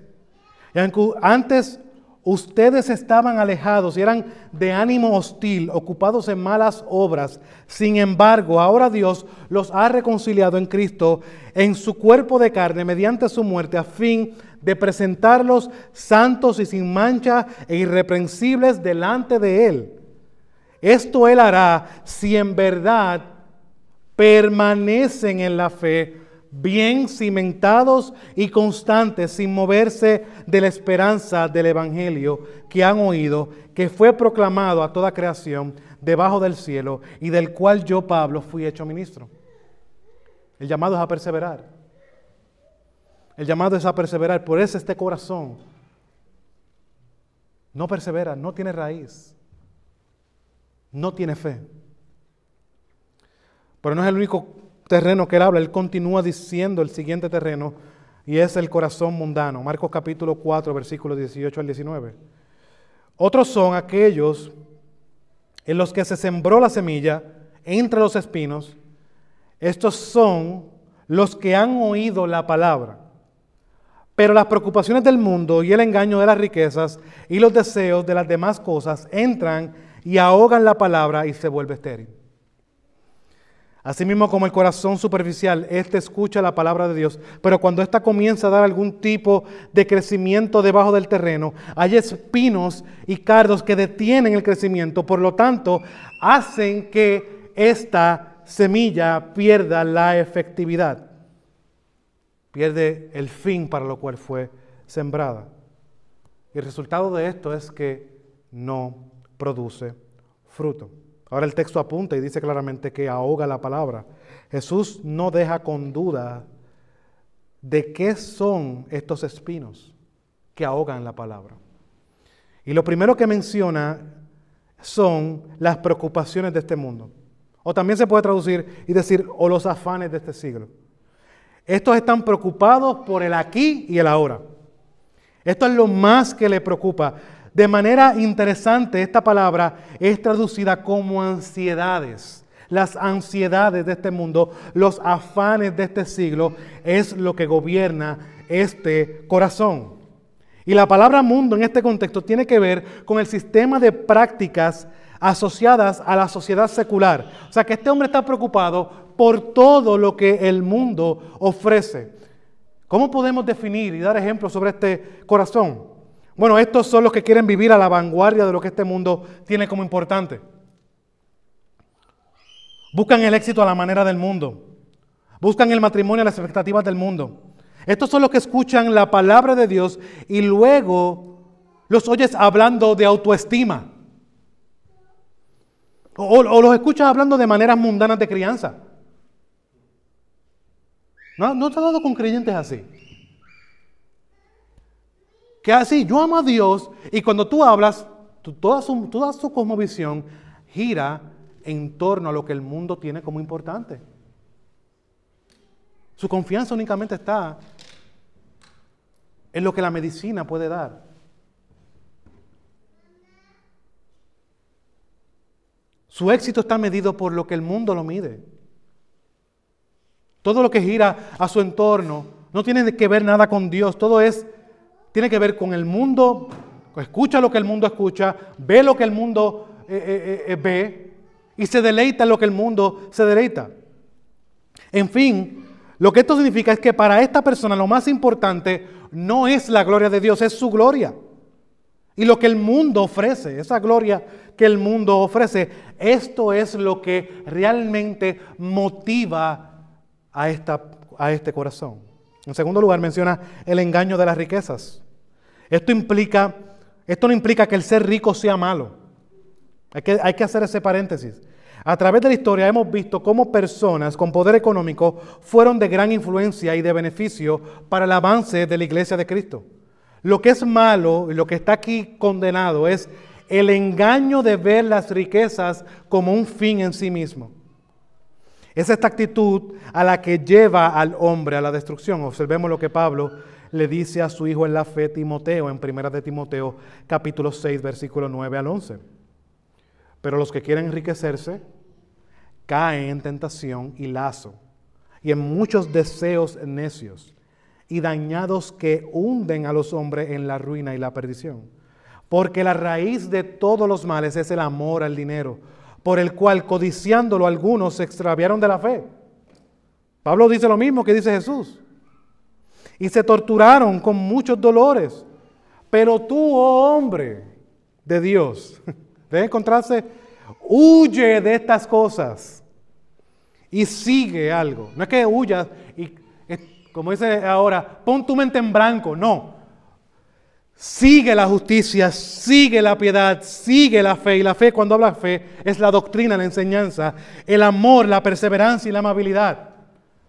Antes ustedes estaban alejados y eran de ánimo hostil, ocupados en malas obras. Sin embargo, ahora Dios los ha reconciliado en Cristo en su cuerpo de carne mediante su muerte a fin de presentarlos santos y sin mancha e irreprensibles delante de Él. Esto Él hará si en verdad permanecen en la fe bien cimentados y constantes, sin moverse de la esperanza del Evangelio que han oído, que fue proclamado a toda creación debajo del cielo y del cual yo, Pablo, fui hecho ministro. El llamado es a perseverar. El llamado es a perseverar. Por eso este corazón no persevera, no tiene raíz, no tiene fe. Pero no es el único terreno que él habla, él continúa diciendo el siguiente terreno y es el corazón mundano. Marcos capítulo 4, versículos 18 al 19. Otros son aquellos en los que se sembró la semilla entre los espinos. Estos son los que han oído la palabra. Pero las preocupaciones del mundo y el engaño de las riquezas y los deseos de las demás cosas entran y ahogan la palabra y se vuelve estéril. Asimismo como el corazón superficial, éste escucha la palabra de Dios, pero cuando ésta comienza a dar algún tipo de crecimiento debajo del terreno, hay espinos y cardos que detienen el crecimiento, por lo tanto, hacen que esta semilla pierda la efectividad, pierde el fin para lo cual fue sembrada. Y el resultado de esto es que no produce fruto. Ahora el texto apunta y dice claramente que ahoga la palabra. Jesús no deja con duda de qué son estos espinos que ahogan la palabra. Y lo primero que menciona son las preocupaciones de este mundo. O también se puede traducir y decir, o los afanes de este siglo. Estos están preocupados por el aquí y el ahora. Esto es lo más que le preocupa. De manera interesante, esta palabra es traducida como ansiedades. Las ansiedades de este mundo, los afanes de este siglo, es lo que gobierna este corazón. Y la palabra mundo en este contexto tiene que ver con el sistema de prácticas asociadas a la sociedad secular. O sea que este hombre está preocupado por todo lo que el mundo ofrece. ¿Cómo podemos definir y dar ejemplos sobre este corazón? Bueno, estos son los que quieren vivir a la vanguardia de lo que este mundo tiene como importante. Buscan el éxito a la manera del mundo. Buscan el matrimonio a las expectativas del mundo. Estos son los que escuchan la palabra de Dios y luego los oyes hablando de autoestima. O, los escuchas hablando de maneras mundanas de crianza. ¿No, ¿No te has dado con creyentes así? Que así, yo amo a Dios y cuando tú hablas, toda, su, toda su cosmovisión gira en torno a lo que el mundo tiene como importante. Su confianza únicamente está en lo que la medicina puede dar. Su éxito está medido por lo que el mundo lo mide. Todo lo que gira a su entorno no tiene que ver nada con Dios, todo es tiene que ver con el mundo, escucha lo que el mundo escucha, ve lo que el mundo eh, eh, eh, ve y se deleita lo que el mundo se deleita. En fin, lo que esto significa es que para esta persona lo más importante no es la gloria de Dios, es su gloria. Y lo que el mundo ofrece, esa gloria que el mundo ofrece, esto es lo que realmente motiva a, esta, a este corazón. En segundo lugar, menciona el engaño de las riquezas. Esto implica, esto no implica que el ser rico sea malo. Hay que, hay que hacer ese paréntesis. A través de la historia hemos visto cómo personas con poder económico fueron de gran influencia y de beneficio para el avance de la iglesia de Cristo. Lo que es malo y lo que está aquí condenado es el engaño de ver las riquezas como un fin en sí mismo. Es esta actitud a la que lleva al hombre a la destrucción. Observemos lo que Pablo le dice a su hijo en la fe Timoteo, en primera de Timoteo, capítulo 6, versículo 9 al 11. Pero los que quieren enriquecerse caen en tentación y lazo y en muchos deseos necios y dañados que hunden a los hombres en la ruina y la perdición. Porque la raíz de todos los males es el amor al dinero, por el cual codiciándolo algunos se extraviaron de la fe. Pablo dice lo mismo que dice Jesús. Y se torturaron con muchos dolores. Pero tú, oh hombre de Dios, Debe encontrarse, huye de estas cosas y sigue algo. No es que huyas y, como dice ahora, pon tu mente en blanco. No. Sigue la justicia, sigue la piedad, sigue la fe. Y la fe, cuando habla fe, es la doctrina, la enseñanza, el amor, la perseverancia y la amabilidad.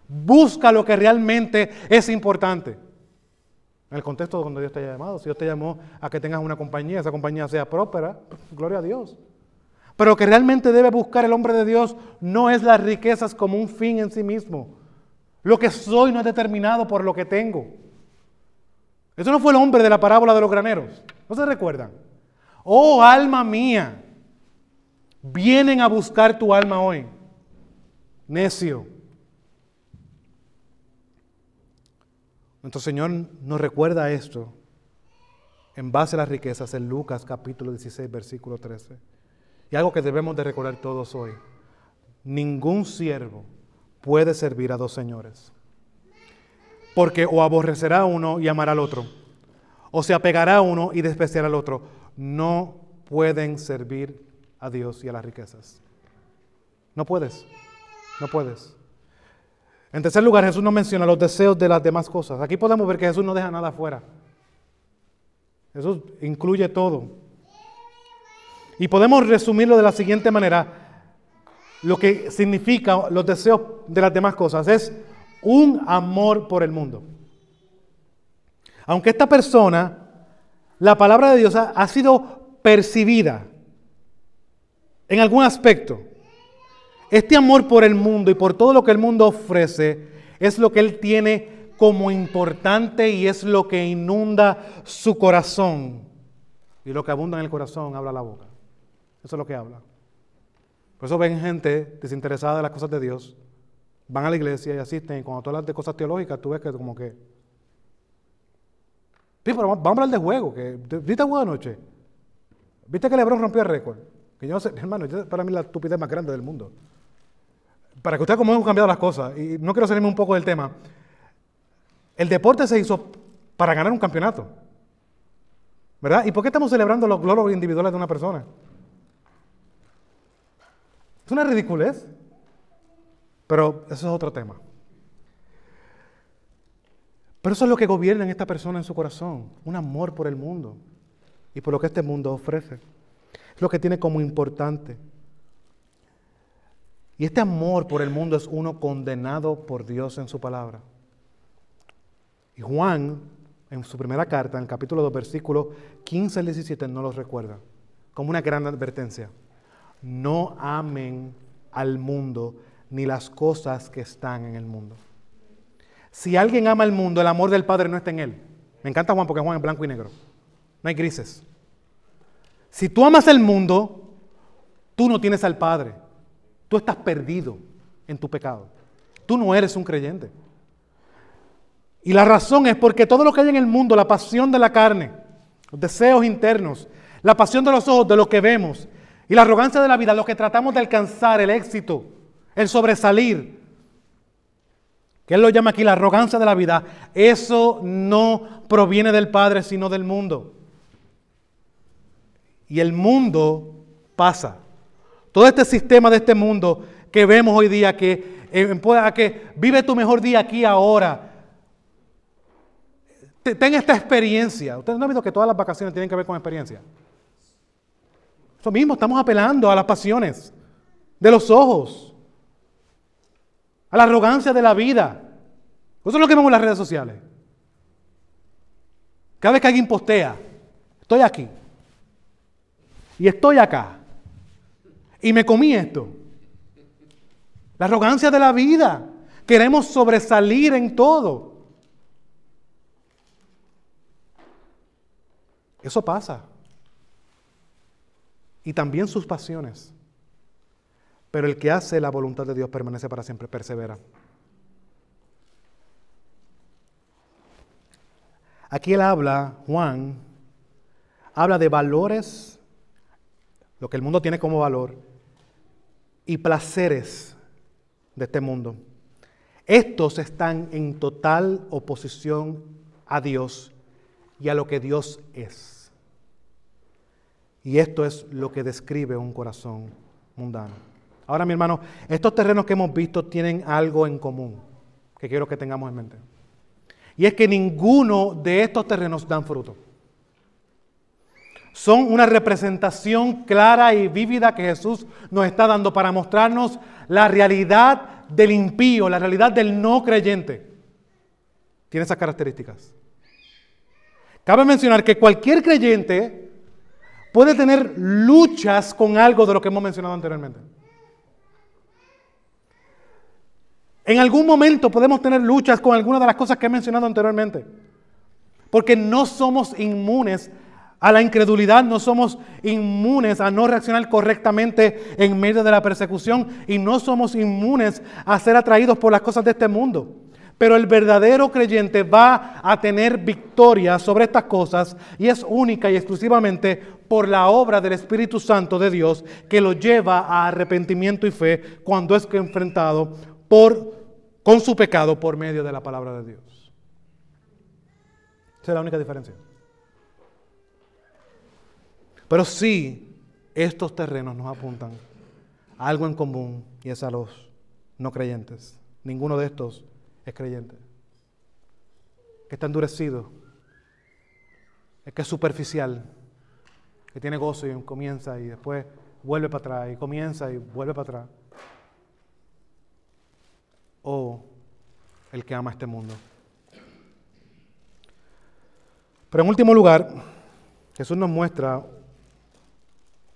Busca lo que realmente es importante. En el contexto de cuando Dios te haya llamado, si Dios te llamó a que tengas una compañía, esa compañía sea próspera, gloria a Dios. Pero lo que realmente debe buscar el hombre de Dios no es las riquezas como un fin en sí mismo. Lo que soy no es determinado por lo que tengo. Eso no fue el hombre de la parábola de los graneros. ¿No se recuerdan? Oh alma mía, vienen a buscar tu alma hoy. Necio. Nuestro Señor nos recuerda esto en base a las riquezas en Lucas capítulo 16, versículo 13. Y algo que debemos de recordar todos hoy. Ningún siervo puede servir a dos señores. Porque o aborrecerá a uno y amará al otro, o se apegará a uno y despreciará al otro. No pueden servir a Dios y a las riquezas. No puedes, no puedes. En tercer lugar, Jesús no menciona los deseos de las demás cosas. Aquí podemos ver que Jesús no deja nada afuera. Jesús incluye todo. Y podemos resumirlo de la siguiente manera. Lo que significa los deseos de las demás cosas es un amor por el mundo. Aunque esta persona, la palabra de Dios ha, sido percibida en algún aspecto, este amor por el mundo y por todo lo que el mundo ofrece es lo que Él tiene como importante y es lo que inunda su corazón. Y lo que abunda en el corazón habla la boca. Eso es lo que habla. Por eso ven gente desinteresada de las cosas de Dios, van a la iglesia y asisten, y cuando tú hablas de cosas teológicas, tú ves que como que... Sí, pero vamos a hablar de juego. Que, ¿Viste juego anoche? ¿Viste que Lebron rompió el récord? Que yo no sé, hermano, para mí la estupidez más grande del mundo para que ustedes como hemos cambiado las cosas, y no quiero salirme un poco del tema, el deporte se hizo para ganar un campeonato. ¿Verdad? ¿Y por qué estamos celebrando los logros individuales de una persona? Es una ridiculez. Pero eso es otro tema. Pero eso es lo que gobierna en esta persona en su corazón, un amor por el mundo y por lo que este mundo ofrece. Es lo que tiene como importante. Y este amor por el mundo es uno condenado por Dios en su palabra. Y Juan, en su primera carta, en el capítulo 2, versículo 15 al 17, no lo recuerda, como una gran advertencia. No amen al mundo ni las cosas que están en el mundo. Si alguien ama el mundo, el amor del Padre no está en él. Me encanta Juan porque Juan es blanco y negro. No hay grises. Si tú amas el mundo, tú no tienes al Padre. Tú estás perdido en tu pecado. Tú no eres un creyente. Y la razón es porque todo lo que hay en el mundo, la pasión de la carne, los deseos internos, la pasión de los ojos, de lo que vemos, y la arrogancia de la vida, lo que tratamos de alcanzar, el éxito, el sobresalir, que él lo llama aquí la arrogancia de la vida, eso no proviene del Padre, sino del mundo. Y el mundo pasa. Todo este sistema de este mundo que vemos hoy día, que, eh, vive tu mejor día aquí ahora. Ten esta experiencia. Ustedes no han visto que todas las vacaciones tienen que ver con experiencia. Eso mismo, estamos apelando a las pasiones de los ojos a la arrogancia de la vida. Eso es lo que vemos en las redes sociales. Cada vez que alguien postea, estoy aquí y estoy acá y me comí esto. La arrogancia de la vida. Queremos sobresalir en todo. Eso pasa. Y también sus pasiones. Pero el que hace la voluntad de Dios permanece para siempre, persevera. Aquí él habla, Juan, habla de valores, lo que el mundo tiene como valor, y placeres de este mundo. Estos están en total oposición a Dios y a lo que Dios es. Y esto es lo que describe un corazón mundano. Ahora, mi hermano, estos terrenos que hemos visto tienen algo en común que quiero que tengamos en mente. Y es que ninguno de estos terrenos dan fruto. Son una representación clara y vívida que Jesús nos está dando para mostrarnos la realidad del impío, la realidad del no creyente. Tiene esas características. Cabe mencionar que cualquier creyente puede tener luchas con algo de lo que hemos mencionado anteriormente. En algún momento podemos tener luchas con algunas de las cosas que he mencionado anteriormente. Porque no somos inmunes a la incredulidad, no somos inmunes a no reaccionar correctamente en medio de la persecución y no somos inmunes a ser atraídos por las cosas de este mundo. Pero el verdadero creyente va a tener victoria sobre estas cosas y es única y exclusivamente por la obra del Espíritu Santo de Dios que lo lleva a arrepentimiento y fe cuando es enfrentado con su pecado por medio de la palabra de Dios. Esa es la única diferencia. Pero sí, estos terrenos nos apuntan a algo en común y es a los no creyentes. Ninguno de estos es creyente. Que está endurecido, es que es superficial, que tiene gozo y comienza y después vuelve para atrás y comienza y vuelve para atrás o el que ama este mundo. Pero en último lugar, Jesús nos muestra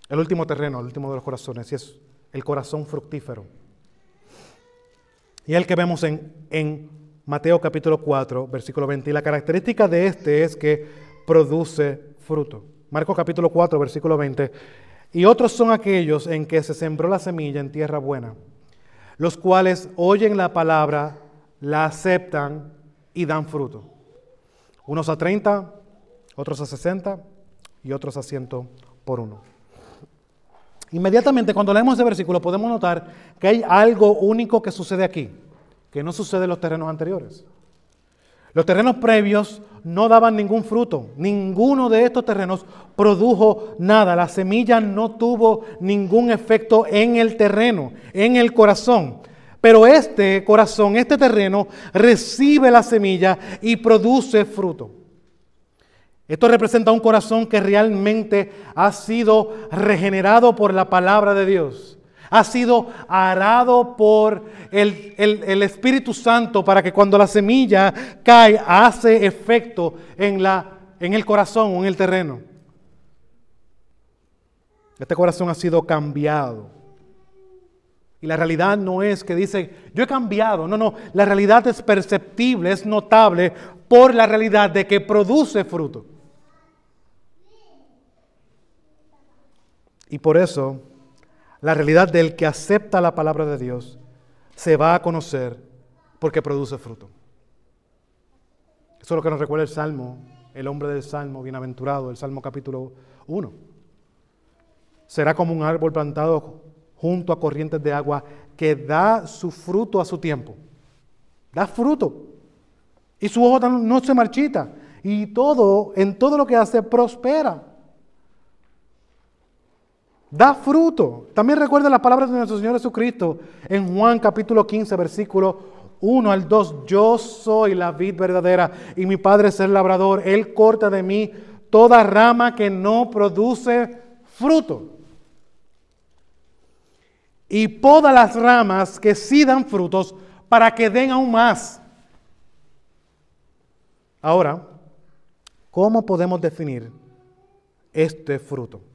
el último terreno, el último de los corazones, y es el corazón fructífero. Y el que vemos en, en Mateo capítulo 4, versículo 20. Y la característica de este es que produce fruto. Marcos capítulo 4, versículo 20. Y otros son aquellos en que se sembró la semilla en tierra buena los cuales oyen la palabra, la aceptan y dan fruto. Unos a 30, otros a 60 y otros a 100 por uno. Inmediatamente cuando leemos ese versículo podemos notar que hay algo único que sucede aquí, que no sucede en los terrenos anteriores. Los terrenos previos no daban ningún fruto. Ninguno de estos terrenos produjo nada. La semilla no tuvo ningún efecto en el terreno, en el corazón. Pero este corazón, este terreno, recibe la semilla y produce fruto. Esto representa un corazón que realmente ha sido regenerado por la palabra de Dios. Ha sido arado por el, el, Espíritu Santo para que cuando la semilla cae hace efecto en, la, en el corazón o en el terreno. Este corazón ha sido cambiado. Y la realidad no es que dice, yo he cambiado. No, no, la realidad es perceptible, es notable por la realidad de que produce fruto. Y por eso, la realidad del que acepta la palabra de Dios se va a conocer porque produce fruto. Eso es lo que nos recuerda el Salmo, el hombre del Salmo, bienaventurado, el Salmo capítulo 1. Será como un árbol plantado junto a corrientes de agua que da su fruto a su tiempo. Da fruto. Y su hoja no se marchita. Y todo, en todo lo que hace, prospera. Da fruto. También recuerda las palabras de nuestro Señor Jesucristo en Juan capítulo 15, versículo 1 al 2. Yo soy la vid verdadera y mi Padre es el labrador. Él corta de mí toda rama que no produce fruto y poda las ramas que sí dan frutos para que den aún más. Ahora, ¿cómo podemos definir este fruto?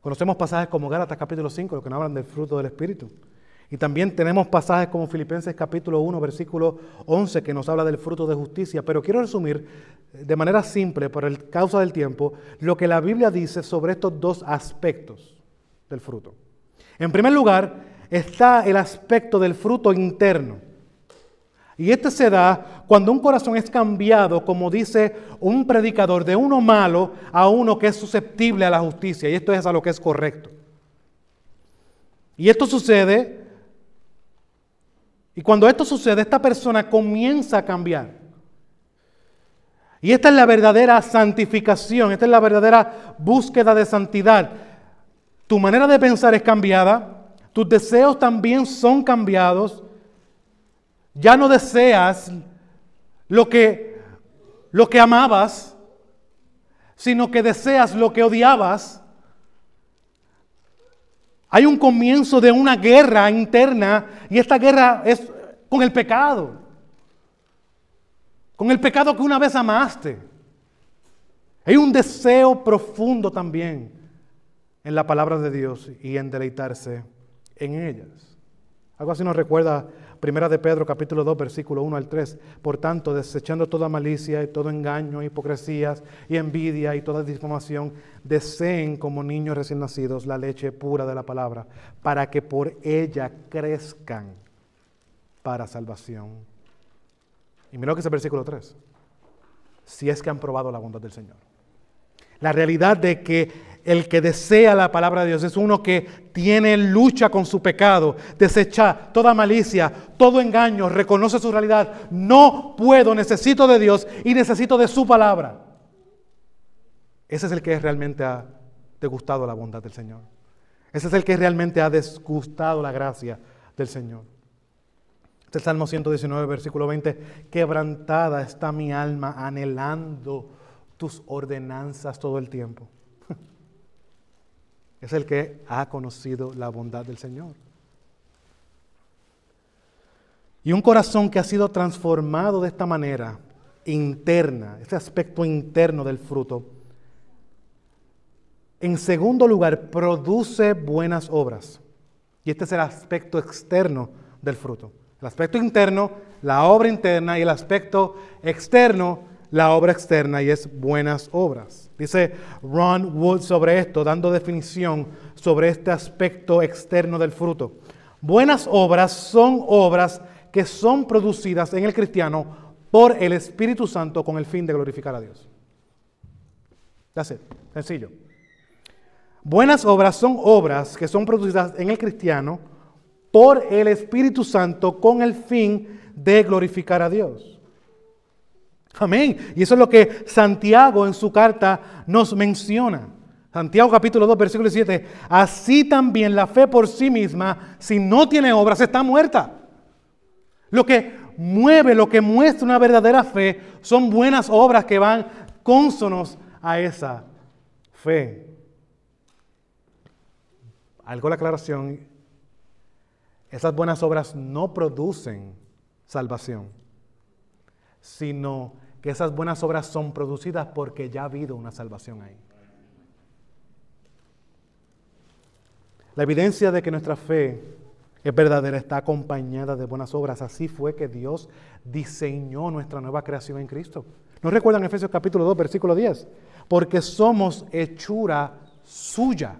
Conocemos pasajes como Gálatas capítulo 5, los que nos hablan del fruto del Espíritu. Y también tenemos pasajes como Filipenses capítulo 1, versículo 11, que nos habla del fruto de justicia. Pero quiero resumir de manera simple, por el causa del tiempo, lo que la Biblia dice sobre estos dos aspectos del fruto. En primer lugar, está el aspecto del fruto interno. Y este se da cuando un corazón es cambiado, como dice un predicador, de uno malo a uno que es susceptible a la justicia. Y esto es a lo que es correcto. Y esto sucede, y cuando esto sucede, esta persona comienza a cambiar. Y esta es la verdadera santificación, esta es la verdadera búsqueda de santidad. Tu manera de pensar es cambiada, tus deseos también son cambiados. Ya no deseas lo que, lo que amabas, sino que deseas lo que odiabas. Hay un comienzo de una guerra interna y esta guerra es con el pecado, con el pecado que una vez amaste. Hay un deseo profundo también en la palabra de Dios y en deleitarse en ellas. Algo así nos recuerda Primera de Pedro capítulo 2 versículo 1 al 3. Por tanto, desechando toda malicia y todo engaño, hipocresías y envidia y toda difamación, deseen como niños recién nacidos la leche pura de la palabra, para que por ella crezcan para salvación. Y mira lo que es el versículo 3. Si es que han probado la bondad del Señor. La realidad de que el que desea la palabra de Dios es uno que tiene lucha con su pecado, desecha toda malicia, todo engaño, reconoce su realidad. No puedo, necesito de Dios y necesito de su palabra. Ese es el que realmente ha degustado la bondad del Señor. Ese es el que realmente ha desgustado la gracia del Señor. Este es el Salmo 119, versículo 20. Quebrantada está mi alma anhelando tus ordenanzas todo el tiempo es el que ha conocido la bondad del Señor. Y un corazón que ha sido transformado de esta manera, interna, este aspecto interno del fruto, en segundo lugar, produce buenas obras. Y este es el aspecto externo del fruto. El aspecto interno, la obra interna, y el aspecto externo, la obra externa, y es buenas obras. Dice Ron Wood sobre esto, dando definición sobre este aspecto externo del fruto. Buenas obras son obras que son producidas en el cristiano por el Espíritu Santo con el fin de glorificar a Dios. That's it. Sencillo. Buenas obras son obras que son producidas en el cristiano por el Espíritu Santo con el fin de glorificar a Dios. Amén. Y eso es lo que Santiago en su carta nos menciona. Santiago capítulo 2, versículo 7. Así también la fe por sí misma, si no tiene obras, está muerta. Lo que mueve, lo que muestra una verdadera fe, son buenas obras que van cónsonos a esa fe. Algo la aclaración, esas buenas obras no producen salvación, sino que esas buenas obras son producidas porque ya ha habido una salvación ahí. La evidencia de que nuestra fe es verdadera está acompañada de buenas obras. Así fue que Dios diseñó nuestra nueva creación en Cristo. ¿No recuerdan Efesios capítulo 2, versículo 10? Porque somos hechura suya.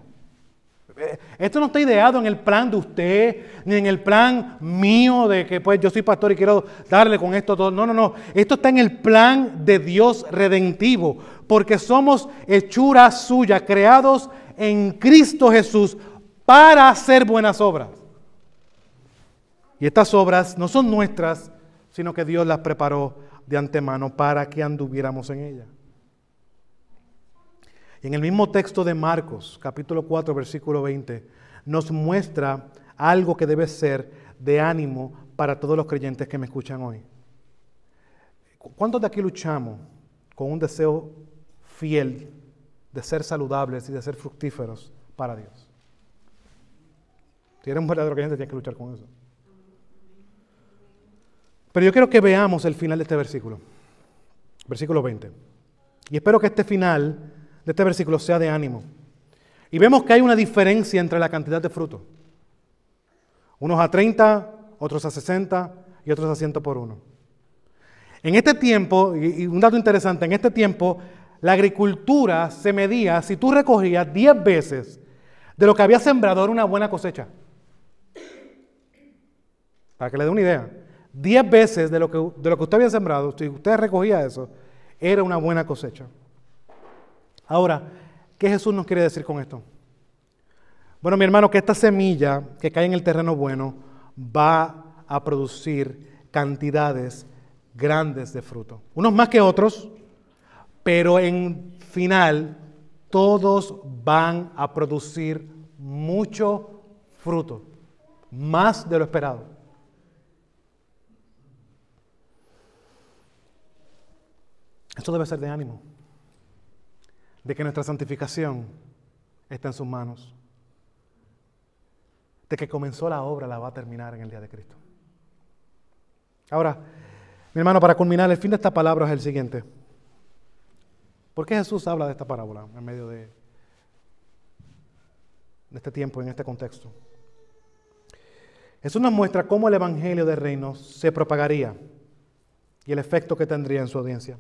Eh, esto no está ideado en el plan de usted, ni en el plan mío de que pues yo soy pastor y quiero darle con esto todo. No, no, no. Esto está en el plan de Dios redentivo, porque somos hechura suya, creados en Cristo Jesús para hacer buenas obras. Y estas obras no son nuestras, sino que Dios las preparó de antemano para que anduviéramos en ellas. En el mismo texto de Marcos, capítulo 4, versículo 20, nos muestra algo que debe ser de ánimo para todos los creyentes que me escuchan hoy. ¿Cuántos de aquí luchamos con un deseo fiel de ser saludables y de ser fructíferos para Dios? Si eres un verdadero creyente, tienes que luchar con eso. Pero yo quiero que veamos el final de este versículo. Versículo 20. Y espero que este final de este versículo sea de ánimo. Y vemos que hay una diferencia entre la cantidad de fruto. Unos a 30, otros a 60 y otros a 100 por uno. En este tiempo, y un dato interesante, en este tiempo la agricultura se medía, si tú recogías 10 veces de lo que había sembrado, era una buena cosecha. Para que le dé una idea. Diez veces de lo, que, de lo que usted había sembrado, si usted recogía eso, era una buena cosecha. Ahora, ¿qué Jesús nos quiere decir con esto? Bueno, mi hermano, que esta semilla que cae en el terreno bueno va a producir cantidades grandes de fruto. Unos más que otros, pero en final todos van a producir mucho fruto, más de lo esperado. Esto debe ser de ánimo, de que nuestra santificación está en sus manos, de que comenzó la obra, la va a terminar en el día de Cristo. Ahora, mi hermano, para culminar, el fin de esta palabra es el siguiente. ¿Por qué Jesús habla de esta parábola en medio de, este tiempo, en este contexto? Jesús nos muestra cómo el Evangelio del Reino se propagaría y el efecto que tendría en su audiencia.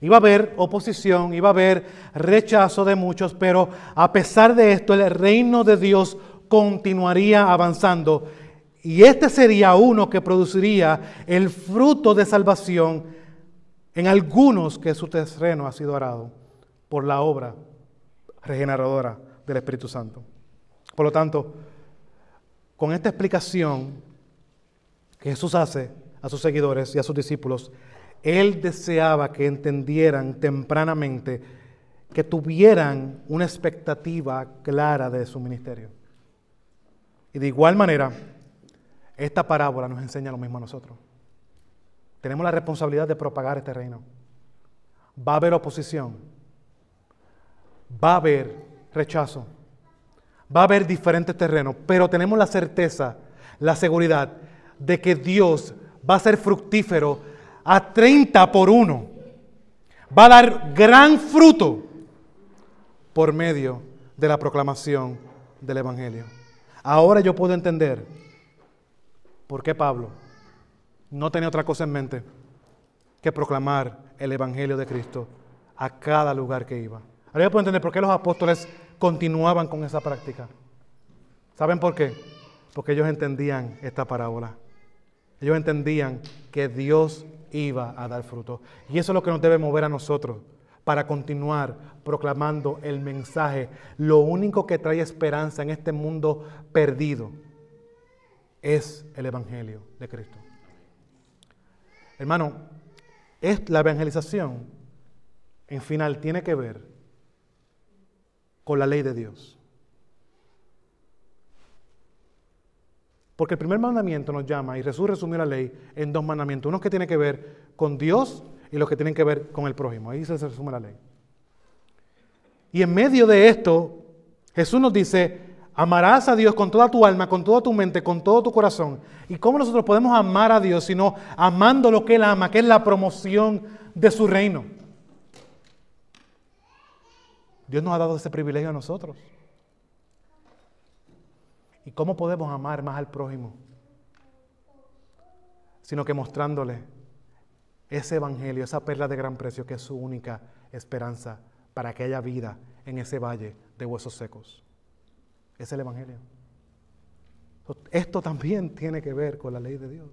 Iba a haber oposición, iba a haber rechazo de muchos, pero a pesar de esto el reino de Dios continuaría avanzando y este sería uno que produciría el fruto de salvación en algunos que su terreno ha sido arado por la obra regeneradora del Espíritu Santo. Por lo tanto, con esta explicación que Jesús hace a sus seguidores y a sus discípulos, él deseaba que entendieran tempranamente, que tuvieran una expectativa clara de su ministerio. Y de igual manera, esta parábola nos enseña lo mismo a nosotros. Tenemos la responsabilidad de propagar este reino. Va a haber oposición. Va a haber rechazo. Va a haber diferentes terrenos. Pero tenemos la certeza, la seguridad de que Dios va a ser fructífero a 30 por uno. Va a dar gran fruto por medio de la proclamación del Evangelio. Ahora yo puedo entender por qué Pablo no tenía otra cosa en mente que proclamar el Evangelio de Cristo a cada lugar que iba. Ahora yo puedo entender por qué los apóstoles continuaban con esa práctica. ¿Saben por qué? Porque ellos entendían esta parábola. Ellos entendían que Dios iba a dar fruto. Y eso es lo que nos debe mover a nosotros para continuar proclamando el mensaje. Lo único que trae esperanza en este mundo perdido es el Evangelio de Cristo. Hermano, es la evangelización, en final, tiene que ver con la ley de Dios. Porque el primer mandamiento nos llama, y Jesús resumió la ley en dos mandamientos, unos que tienen que ver con Dios y los que tienen que ver con el prójimo. Ahí se resume la ley. Y en medio de esto, Jesús nos dice, amarás a Dios con toda tu alma, con toda tu mente, con todo tu corazón. ¿Y cómo nosotros podemos amar a Dios sino amando lo que Él ama, que es la promoción de su reino? Dios nos ha dado ese privilegio a nosotros. ¿Y cómo podemos amar más al prójimo? Sino que mostrándole ese evangelio, esa perla de gran precio que es su única esperanza para que haya vida en ese valle de huesos secos. Es el evangelio. Esto también tiene que ver con la ley de Dios.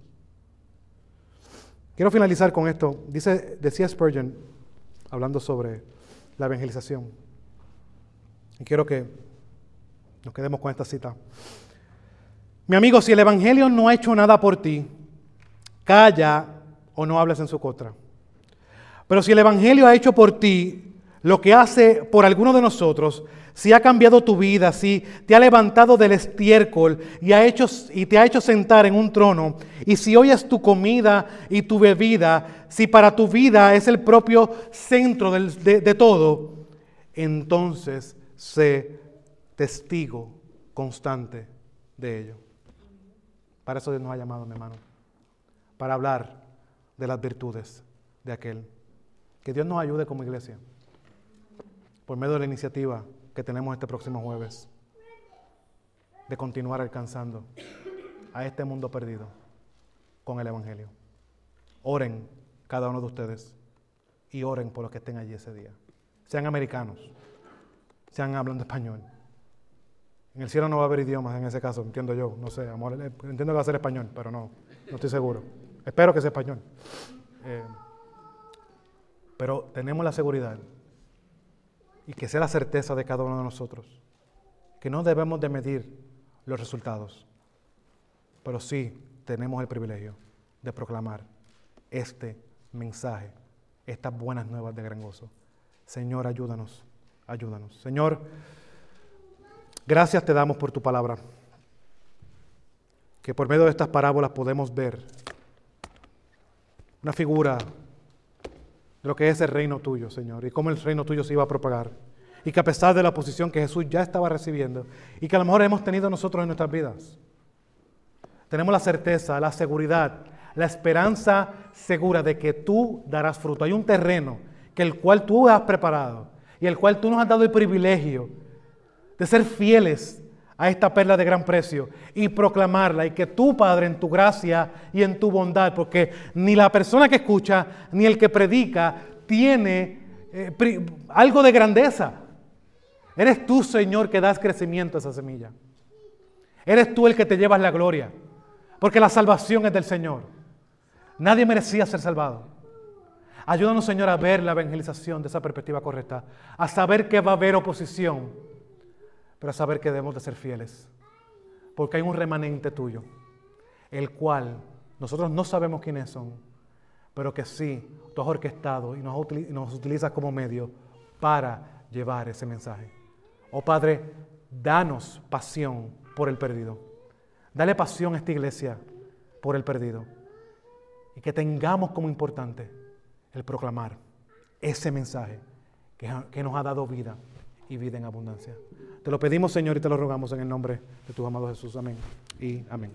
Quiero finalizar con esto. Dice, decía Spurgeon, hablando sobre la evangelización. Y quiero que nos quedemos con esta cita. Mi amigo, si el Evangelio no ha hecho nada por ti, calla o no hables en su contra. Pero si el Evangelio ha hecho por ti lo que hace por alguno de nosotros, si ha cambiado tu vida, si te ha levantado del estiércol y, ha hecho, y te ha hecho sentar en un trono, y si hoy es tu comida y tu bebida, si para tu vida es el propio centro de, de todo, entonces sé testigo constante de ello. Para eso Dios nos ha llamado, mi hermano. Para hablar de las virtudes de aquel. Que Dios nos ayude como iglesia. Por medio de la iniciativa que tenemos este próximo jueves. De continuar alcanzando a este mundo perdido con el Evangelio. Oren cada uno de ustedes y oren por los que estén allí ese día. Sean americanos, sean hablando español en el cielo no va a haber idiomas en ese caso, entiendo yo. No sé, amor, eh, entiendo que va a ser español, pero no, no estoy seguro. Espero que sea español. Eh, pero tenemos la seguridad y que sea la certeza de cada uno de nosotros que no debemos de medir los resultados, pero sí tenemos el privilegio de proclamar este mensaje, estas buenas nuevas de gran gozo. Señor, ayúdanos, ayúdanos. Señor, Gracias te damos por tu palabra, que por medio de estas parábolas podemos ver una figura de lo que es el reino tuyo, Señor, y cómo el reino tuyo se iba a propagar. Y que a pesar de la posición que Jesús ya estaba recibiendo, y que a lo mejor hemos tenido nosotros en nuestras vidas, tenemos la certeza, la seguridad, la esperanza segura de que tú darás fruto. Hay un terreno que el cual tú has preparado y el cual tú nos has dado el privilegio de ser fieles a esta perla de gran precio y proclamarla y que tú, Padre, en tu gracia y en tu bondad, porque ni la persona que escucha ni el que predica tiene eh, algo de grandeza. Eres tú, Señor, que das crecimiento a esa semilla. Eres tú el que te llevas la gloria, porque la salvación es del Señor. Nadie merecía ser salvado. Ayúdanos, Señor, a ver la evangelización de esa perspectiva correcta, a saber que va a haber oposición pero saber que debemos de ser fieles. Porque hay un remanente tuyo, el cual nosotros no sabemos quiénes son, pero que sí, tú has orquestado y nos, utilizas como medio para llevar ese mensaje. Oh Padre, danos pasión por el perdido. Dale pasión a esta iglesia por el perdido. Y que tengamos como importante el proclamar ese mensaje que nos ha dado vida y vida en abundancia. Te lo pedimos, Señor, y te lo rogamos en el nombre de tu amado Jesús. Amén y amén.